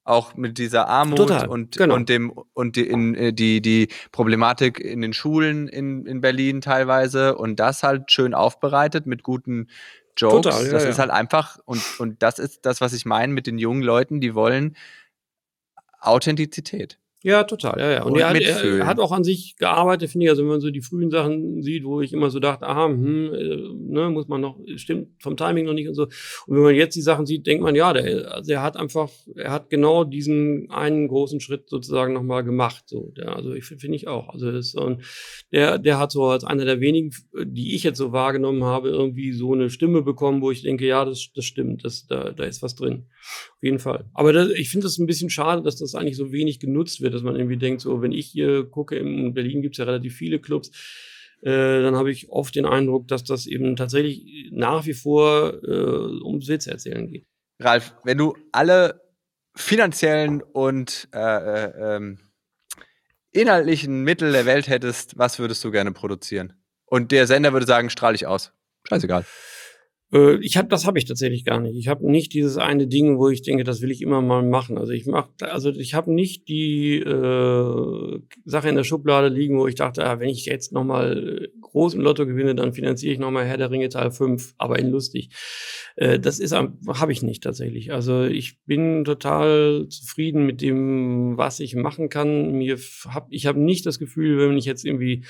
Auch mit dieser Armut Total, und, genau. und dem und die, in, äh, die, die Problematik in den Schulen in, in Berlin teilweise und das halt schön aufbereitet mit guten Jokes. Total, ja, das ja. ist halt einfach, und, und das ist das, was ich meine mit den jungen Leuten, die wollen Authentizität. Ja, total, ja, ja. Und, und er, hat, er, hat, auch an sich gearbeitet, finde ich. Also wenn man so die frühen Sachen sieht, wo ich immer so dachte, aha, hm, äh, ne, muss man noch, stimmt vom Timing noch nicht und so. Und wenn man jetzt die Sachen sieht, denkt man, ja, der, also er hat einfach, er hat genau diesen einen großen Schritt sozusagen nochmal gemacht. So, der, also ich finde ich auch. Also das, und der, der hat so als einer der wenigen, die ich jetzt so wahrgenommen habe, irgendwie so eine Stimme bekommen, wo ich denke, ja, das, das stimmt, das, da, da ist was drin. Auf jeden Fall. Aber das, ich finde es ein bisschen schade, dass das eigentlich so wenig genutzt wird dass man irgendwie denkt, so, wenn ich hier gucke, in Berlin gibt es ja relativ viele Clubs, äh, dann habe ich oft den Eindruck, dass das eben tatsächlich nach wie vor äh, ums Witz erzählen geht. Ralf, wenn du alle finanziellen und äh, äh, ähm, inhaltlichen Mittel der Welt hättest, was würdest du gerne produzieren? Und der Sender würde sagen, strahle ich aus. Scheißegal. Äh, ich habe, das habe ich tatsächlich gar nicht. Ich habe nicht dieses eine Ding, wo ich denke, das will ich immer mal machen. Also ich mach, also ich habe nicht die äh, Sache in der Schublade liegen, wo ich dachte, ah, wenn ich jetzt noch mal groß im Lotto gewinne, dann finanziere ich noch mal Herr der Ringe Teil 5, aber in lustig. Äh, das ist, habe ich nicht tatsächlich. Also ich bin total zufrieden mit dem, was ich machen kann. Mir hab, ich habe nicht das Gefühl, wenn ich jetzt irgendwie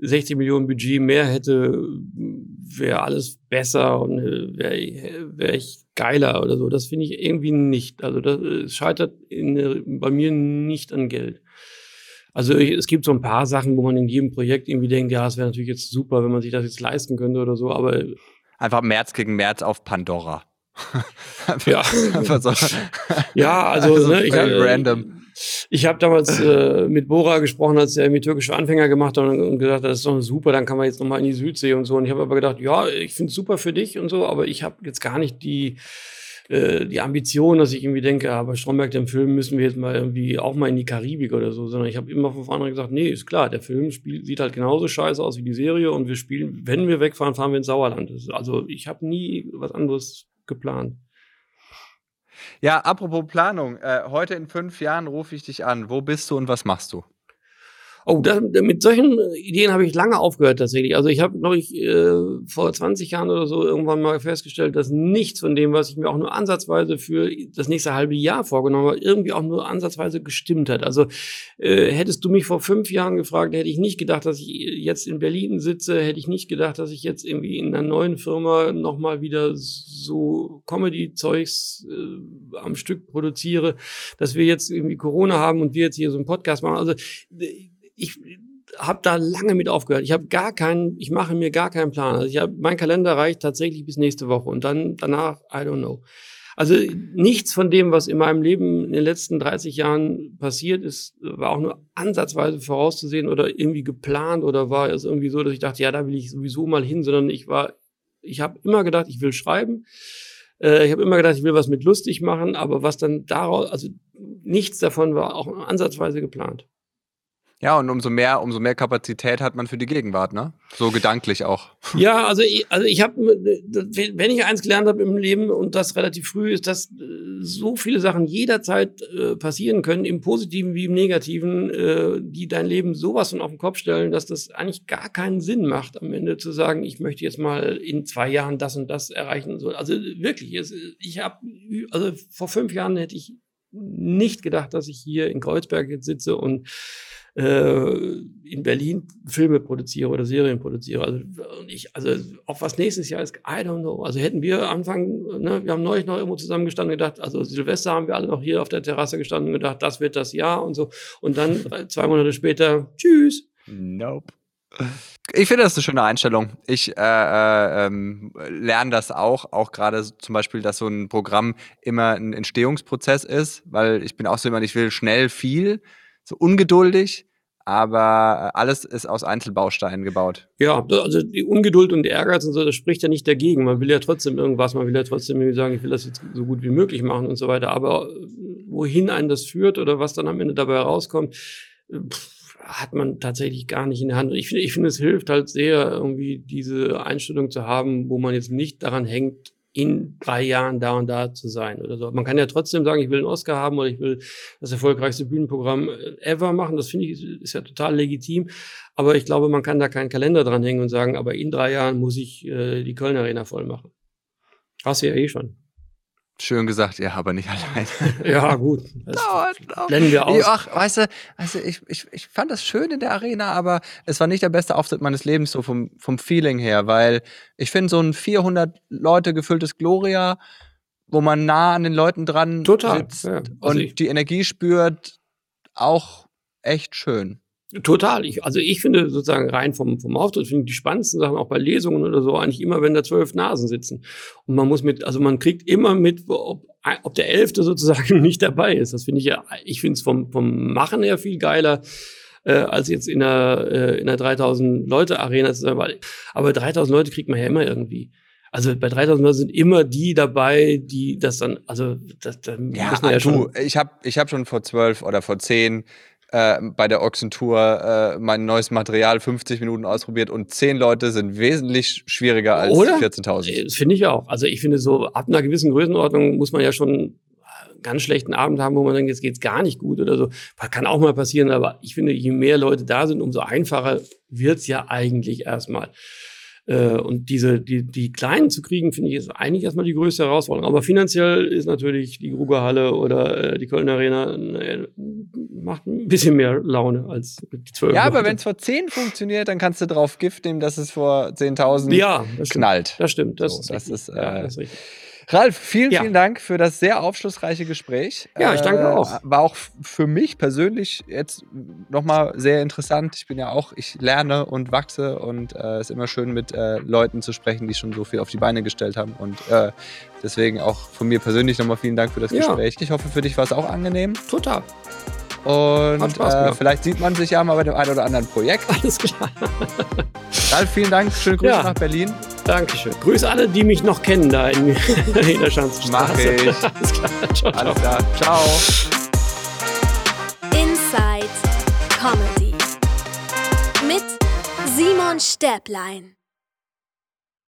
60 Millionen Budget mehr hätte, wäre alles besser und äh, wäre wär ich geiler oder so. Das finde ich irgendwie nicht. Also das es scheitert in, bei mir nicht an Geld. Also es gibt so ein paar Sachen, wo man in jedem Projekt irgendwie denkt, ja, es wäre natürlich jetzt super, wenn man sich das jetzt leisten könnte oder so, aber einfach März gegen März auf Pandora. ja. so. ja, also, also ne, ich, random. Ich habe damals äh, mit Bora gesprochen, als er irgendwie türkische Anfänger gemacht hat und, und gesagt, das ist doch super, dann kann man jetzt nochmal in die Südsee und so. Und ich habe aber gedacht, ja, ich finde es super für dich und so, aber ich habe jetzt gar nicht die äh, die Ambition, dass ich irgendwie denke, aber Stromberg, dem Film müssen wir jetzt mal irgendwie auch mal in die Karibik oder so, sondern ich habe immer von vornherein gesagt, nee, ist klar, der Film spielt, sieht halt genauso scheiße aus wie die Serie und wir spielen, wenn wir wegfahren, fahren wir ins Sauerland. Also ich habe nie was anderes geplant. Ja, apropos Planung. Äh, heute in fünf Jahren rufe ich dich an. Wo bist du und was machst du? Oh, das, mit solchen Ideen habe ich lange aufgehört tatsächlich. Also ich habe, glaube ich, äh, vor 20 Jahren oder so irgendwann mal festgestellt, dass nichts von dem, was ich mir auch nur ansatzweise für das nächste halbe Jahr vorgenommen habe, irgendwie auch nur ansatzweise gestimmt hat. Also äh, hättest du mich vor fünf Jahren gefragt, hätte ich nicht gedacht, dass ich jetzt in Berlin sitze, hätte ich nicht gedacht, dass ich jetzt irgendwie in einer neuen Firma nochmal wieder so Comedy-Zeugs äh, am Stück produziere, dass wir jetzt irgendwie Corona haben und wir jetzt hier so einen Podcast machen. Also ich habe da lange mit aufgehört. Ich habe gar keinen, ich mache mir gar keinen Plan. Also ich habe mein Kalender reicht tatsächlich bis nächste Woche und dann danach I don't know. Also nichts von dem, was in meinem Leben in den letzten 30 Jahren passiert ist, war auch nur ansatzweise vorauszusehen oder irgendwie geplant oder war es irgendwie so, dass ich dachte, ja, da will ich sowieso mal hin, sondern ich war, ich habe immer gedacht, ich will schreiben. Äh, ich habe immer gedacht, ich will was mit lustig machen, aber was dann daraus, also nichts davon war auch ansatzweise geplant. Ja, und umso mehr, umso mehr Kapazität hat man für die Gegenwart, ne? So gedanklich auch. Ja, also ich, also ich habe, wenn ich eins gelernt habe im Leben und das relativ früh, ist, dass äh, so viele Sachen jederzeit äh, passieren können, im Positiven wie im Negativen, äh, die dein Leben sowas von auf den Kopf stellen, dass das eigentlich gar keinen Sinn macht, am Ende zu sagen, ich möchte jetzt mal in zwei Jahren das und das erreichen. So, also wirklich, ich habe, also vor fünf Jahren hätte ich nicht gedacht, dass ich hier in Kreuzberg jetzt sitze und in Berlin Filme produziere oder Serien produziere. Also, ich, also auch was nächstes Jahr ist, I don't know. Also hätten wir Anfang, ne, wir haben neulich noch irgendwo zusammengestanden und gedacht, also Silvester haben wir alle noch hier auf der Terrasse gestanden und gedacht, das wird das Jahr und so. Und dann zwei Monate später, tschüss. Nope. Ich finde das eine schöne Einstellung. Ich äh, äh, ähm, lerne das auch, auch gerade zum Beispiel, dass so ein Programm immer ein Entstehungsprozess ist, weil ich bin auch so jemand, ich will schnell viel so ungeduldig, aber alles ist aus Einzelbausteinen gebaut. Ja, also die Ungeduld und Ehrgeiz und so, das spricht ja nicht dagegen. Man will ja trotzdem irgendwas, man will ja trotzdem sagen, ich will das jetzt so gut wie möglich machen und so weiter. Aber äh, wohin einen das führt oder was dann am Ende dabei rauskommt, pff, hat man tatsächlich gar nicht in der Hand. Ich finde, ich finde, es hilft halt sehr, irgendwie diese Einstellung zu haben, wo man jetzt nicht daran hängt, in drei Jahren da und da zu sein oder so. Man kann ja trotzdem sagen, ich will einen Oscar haben oder ich will das erfolgreichste Bühnenprogramm äh, ever machen. Das finde ich ist ja total legitim. Aber ich glaube, man kann da keinen Kalender dranhängen und sagen, aber in drei Jahren muss ich äh, die Köln Arena voll machen. Hast du ja eh schon. Schön gesagt, ja, aber nicht allein. ja, gut. Blenden wir aus. Ach, weißt du, du ich, ich, ich fand das schön in der Arena, aber es war nicht der beste Auftritt meines Lebens, so vom, vom Feeling her, weil ich finde, so ein 400 Leute gefülltes Gloria, wo man nah an den Leuten dran Total, sitzt ja. also und die Energie spürt, auch echt schön. Total. Ich, also ich finde sozusagen rein vom, vom Auftritt, finde ich die spannendsten Sachen auch bei Lesungen oder so eigentlich immer, wenn da zwölf Nasen sitzen. Und man muss mit, also man kriegt immer mit, ob, ob der Elfte sozusagen nicht dabei ist. Das finde ich ja, ich finde es vom, vom Machen her viel geiler. Äh, als jetzt in einer, äh, in einer 3000 Leute Arena zu sein, weil, aber 3000 Leute kriegt man ja immer irgendwie. Also bei 3000 Leute sind immer die dabei, die das dann, also das, da ja, ja du, ich habe ich hab schon vor zwölf oder vor zehn äh, bei der Ochsentour äh, mein neues Material 50 Minuten ausprobiert und 10 Leute sind wesentlich schwieriger als 14.000. Das finde ich auch. Also ich finde so, ab einer gewissen Größenordnung muss man ja schon einen ganz schlechten Abend haben, wo man denkt, jetzt geht's gar nicht gut oder so. Kann auch mal passieren, aber ich finde, je mehr Leute da sind, umso einfacher wird's ja eigentlich erstmal. Äh, und diese, die, die Kleinen zu kriegen, finde ich, ist eigentlich erstmal die größte Herausforderung. Aber finanziell ist natürlich die Grugerhalle oder äh, die Kölner Arena äh, macht ein bisschen mehr Laune als die zwölf. Ja, aber wenn es vor zehn funktioniert, dann kannst du drauf Gift nehmen, dass es vor 10.000 ja, knallt. Das stimmt. Das, so, ist, das ist, äh, ja, das ist richtig. Ralf, vielen, ja. vielen Dank für das sehr aufschlussreiche Gespräch. Ja, ich danke äh, auch. War auch für mich persönlich jetzt nochmal sehr interessant. Ich bin ja auch, ich lerne und wachse und es äh, ist immer schön mit äh, Leuten zu sprechen, die schon so viel auf die Beine gestellt haben. Und äh, deswegen auch von mir persönlich nochmal vielen Dank für das ja. Gespräch. Ich hoffe, für dich war es auch angenehm. Total. Und äh, vielleicht sieht man sich ja mal bei dem einen oder anderen Projekt. Alles klar. Ralf, vielen Dank. Schöne Grüße ja. nach Berlin. Dankeschön. Grüße alle, die mich noch kennen da in, in der Schanzenstraße. Mach ich. Alles klar. Ciao, Alles klar. Ciao. Inside Comedy mit Simon Stäblein.